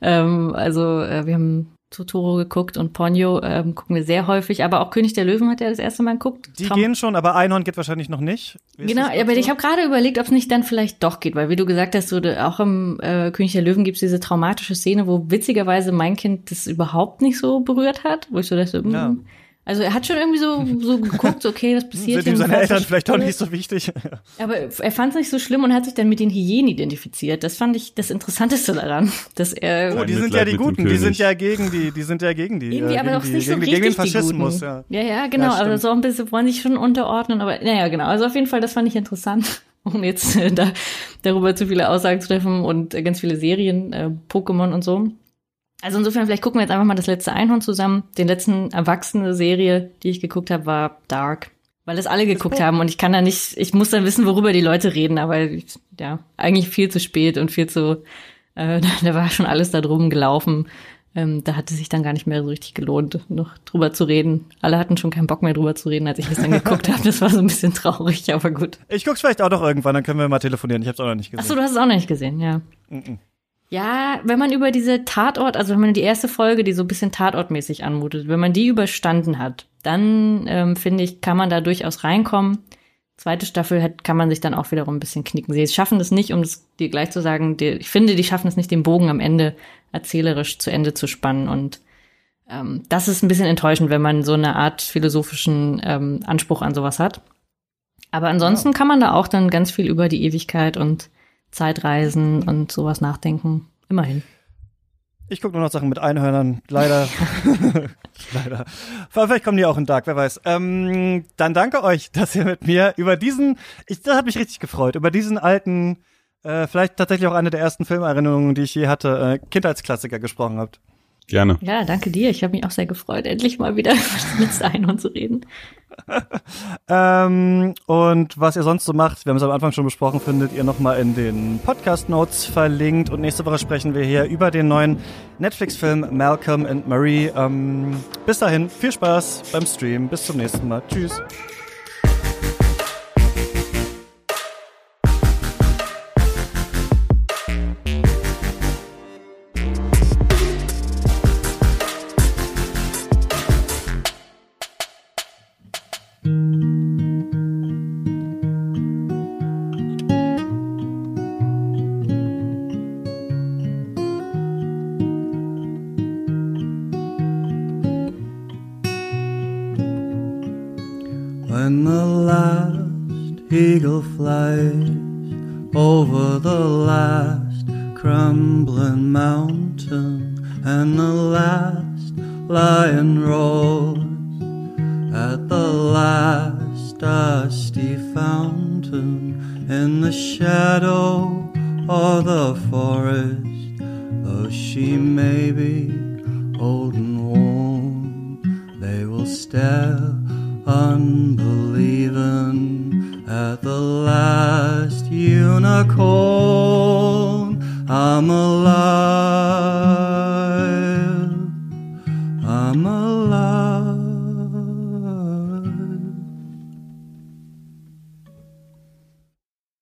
Speaker 5: ähm, also äh, wir haben Totoro geguckt und Ponyo ähm, gucken wir sehr häufig, aber auch König der Löwen hat er das erste Mal geguckt.
Speaker 4: Die Traum gehen schon, aber Einhorn geht wahrscheinlich noch nicht.
Speaker 5: Wie genau, aber so? ich habe gerade überlegt, ob es nicht dann vielleicht doch geht, weil wie du gesagt hast, so, auch im äh, König der Löwen gibt es diese traumatische Szene, wo witzigerweise mein Kind das überhaupt nicht so berührt hat, wo ich so dachte, ja. Also er hat schon irgendwie so, so geguckt, okay, das passiert.
Speaker 4: Sind ihm seine Eltern vielleicht doch nicht so wichtig.
Speaker 5: Aber er fand es nicht so schlimm und hat sich dann mit den Hyänen identifiziert. Das fand ich das Interessanteste daran, dass er.
Speaker 4: Oh, die sind ja die Guten, die sind ja gegen die, die sind ja gegen die.
Speaker 5: Irgendwie, äh, aber auch nicht so richtig gegen den Faschismus, ja. Ja, ja, genau. Ja, also so ein bisschen wollen sich schon unterordnen, aber naja, genau. Also auf jeden Fall, das fand ich interessant ohne jetzt äh, da, darüber zu viele Aussagen zu treffen und äh, ganz viele Serien, äh, Pokémon und so. Also insofern, vielleicht gucken wir jetzt einfach mal das letzte Einhorn zusammen. Den letzten erwachsene Serie, die ich geguckt habe, war Dark. Weil das alle geguckt haben und ich kann da nicht, ich muss dann wissen, worüber die Leute reden, aber ja, eigentlich viel zu spät und viel zu, äh, da war schon alles da drum gelaufen. Ähm, da hatte sich dann gar nicht mehr so richtig gelohnt, noch drüber zu reden. Alle hatten schon keinen Bock mehr drüber zu reden, als ich das dann geguckt habe. Das war so ein bisschen traurig, aber gut.
Speaker 4: Ich guck's vielleicht auch noch irgendwann, dann können wir mal telefonieren. Ich hab's auch noch nicht gesehen.
Speaker 5: Ach so, du hast es auch noch nicht gesehen, ja. Mm -mm. Ja, wenn man über diese Tatort, also wenn man die erste Folge, die so ein bisschen tatortmäßig anmutet, wenn man die überstanden hat, dann ähm, finde ich, kann man da durchaus reinkommen. Zweite Staffel hat, kann man sich dann auch wiederum ein bisschen knicken. Sie schaffen das nicht, um es dir gleich zu sagen, die, ich finde, die schaffen es nicht, den Bogen am Ende erzählerisch zu Ende zu spannen. Und ähm, das ist ein bisschen enttäuschend, wenn man so eine Art philosophischen ähm, Anspruch an sowas hat. Aber ansonsten kann man da auch dann ganz viel über die Ewigkeit und Zeitreisen und sowas nachdenken. Immerhin.
Speaker 4: Ich gucke nur noch Sachen mit Einhörnern. Leider. Leider. Vielleicht kommen die auch in Dark, wer weiß. Ähm, dann danke euch, dass ihr mit mir über diesen, ich, das hat mich richtig gefreut, über diesen alten Äh, vielleicht tatsächlich auch eine der ersten Filmerinnerungen, die ich je hatte, äh, Kindheitsklassiker gesprochen habt.
Speaker 6: Gerne.
Speaker 5: Ja, danke dir. Ich habe mich auch sehr gefreut, endlich mal wieder über das letzte Einhorn zu reden.
Speaker 4: ähm, und was ihr sonst so macht, wir haben es am Anfang schon besprochen, findet ihr nochmal in den Podcast-Notes verlinkt. Und nächste Woche sprechen wir hier über den neuen Netflix-Film Malcolm and Marie. Ähm, bis dahin, viel Spaß beim Stream. Bis zum nächsten Mal. Tschüss.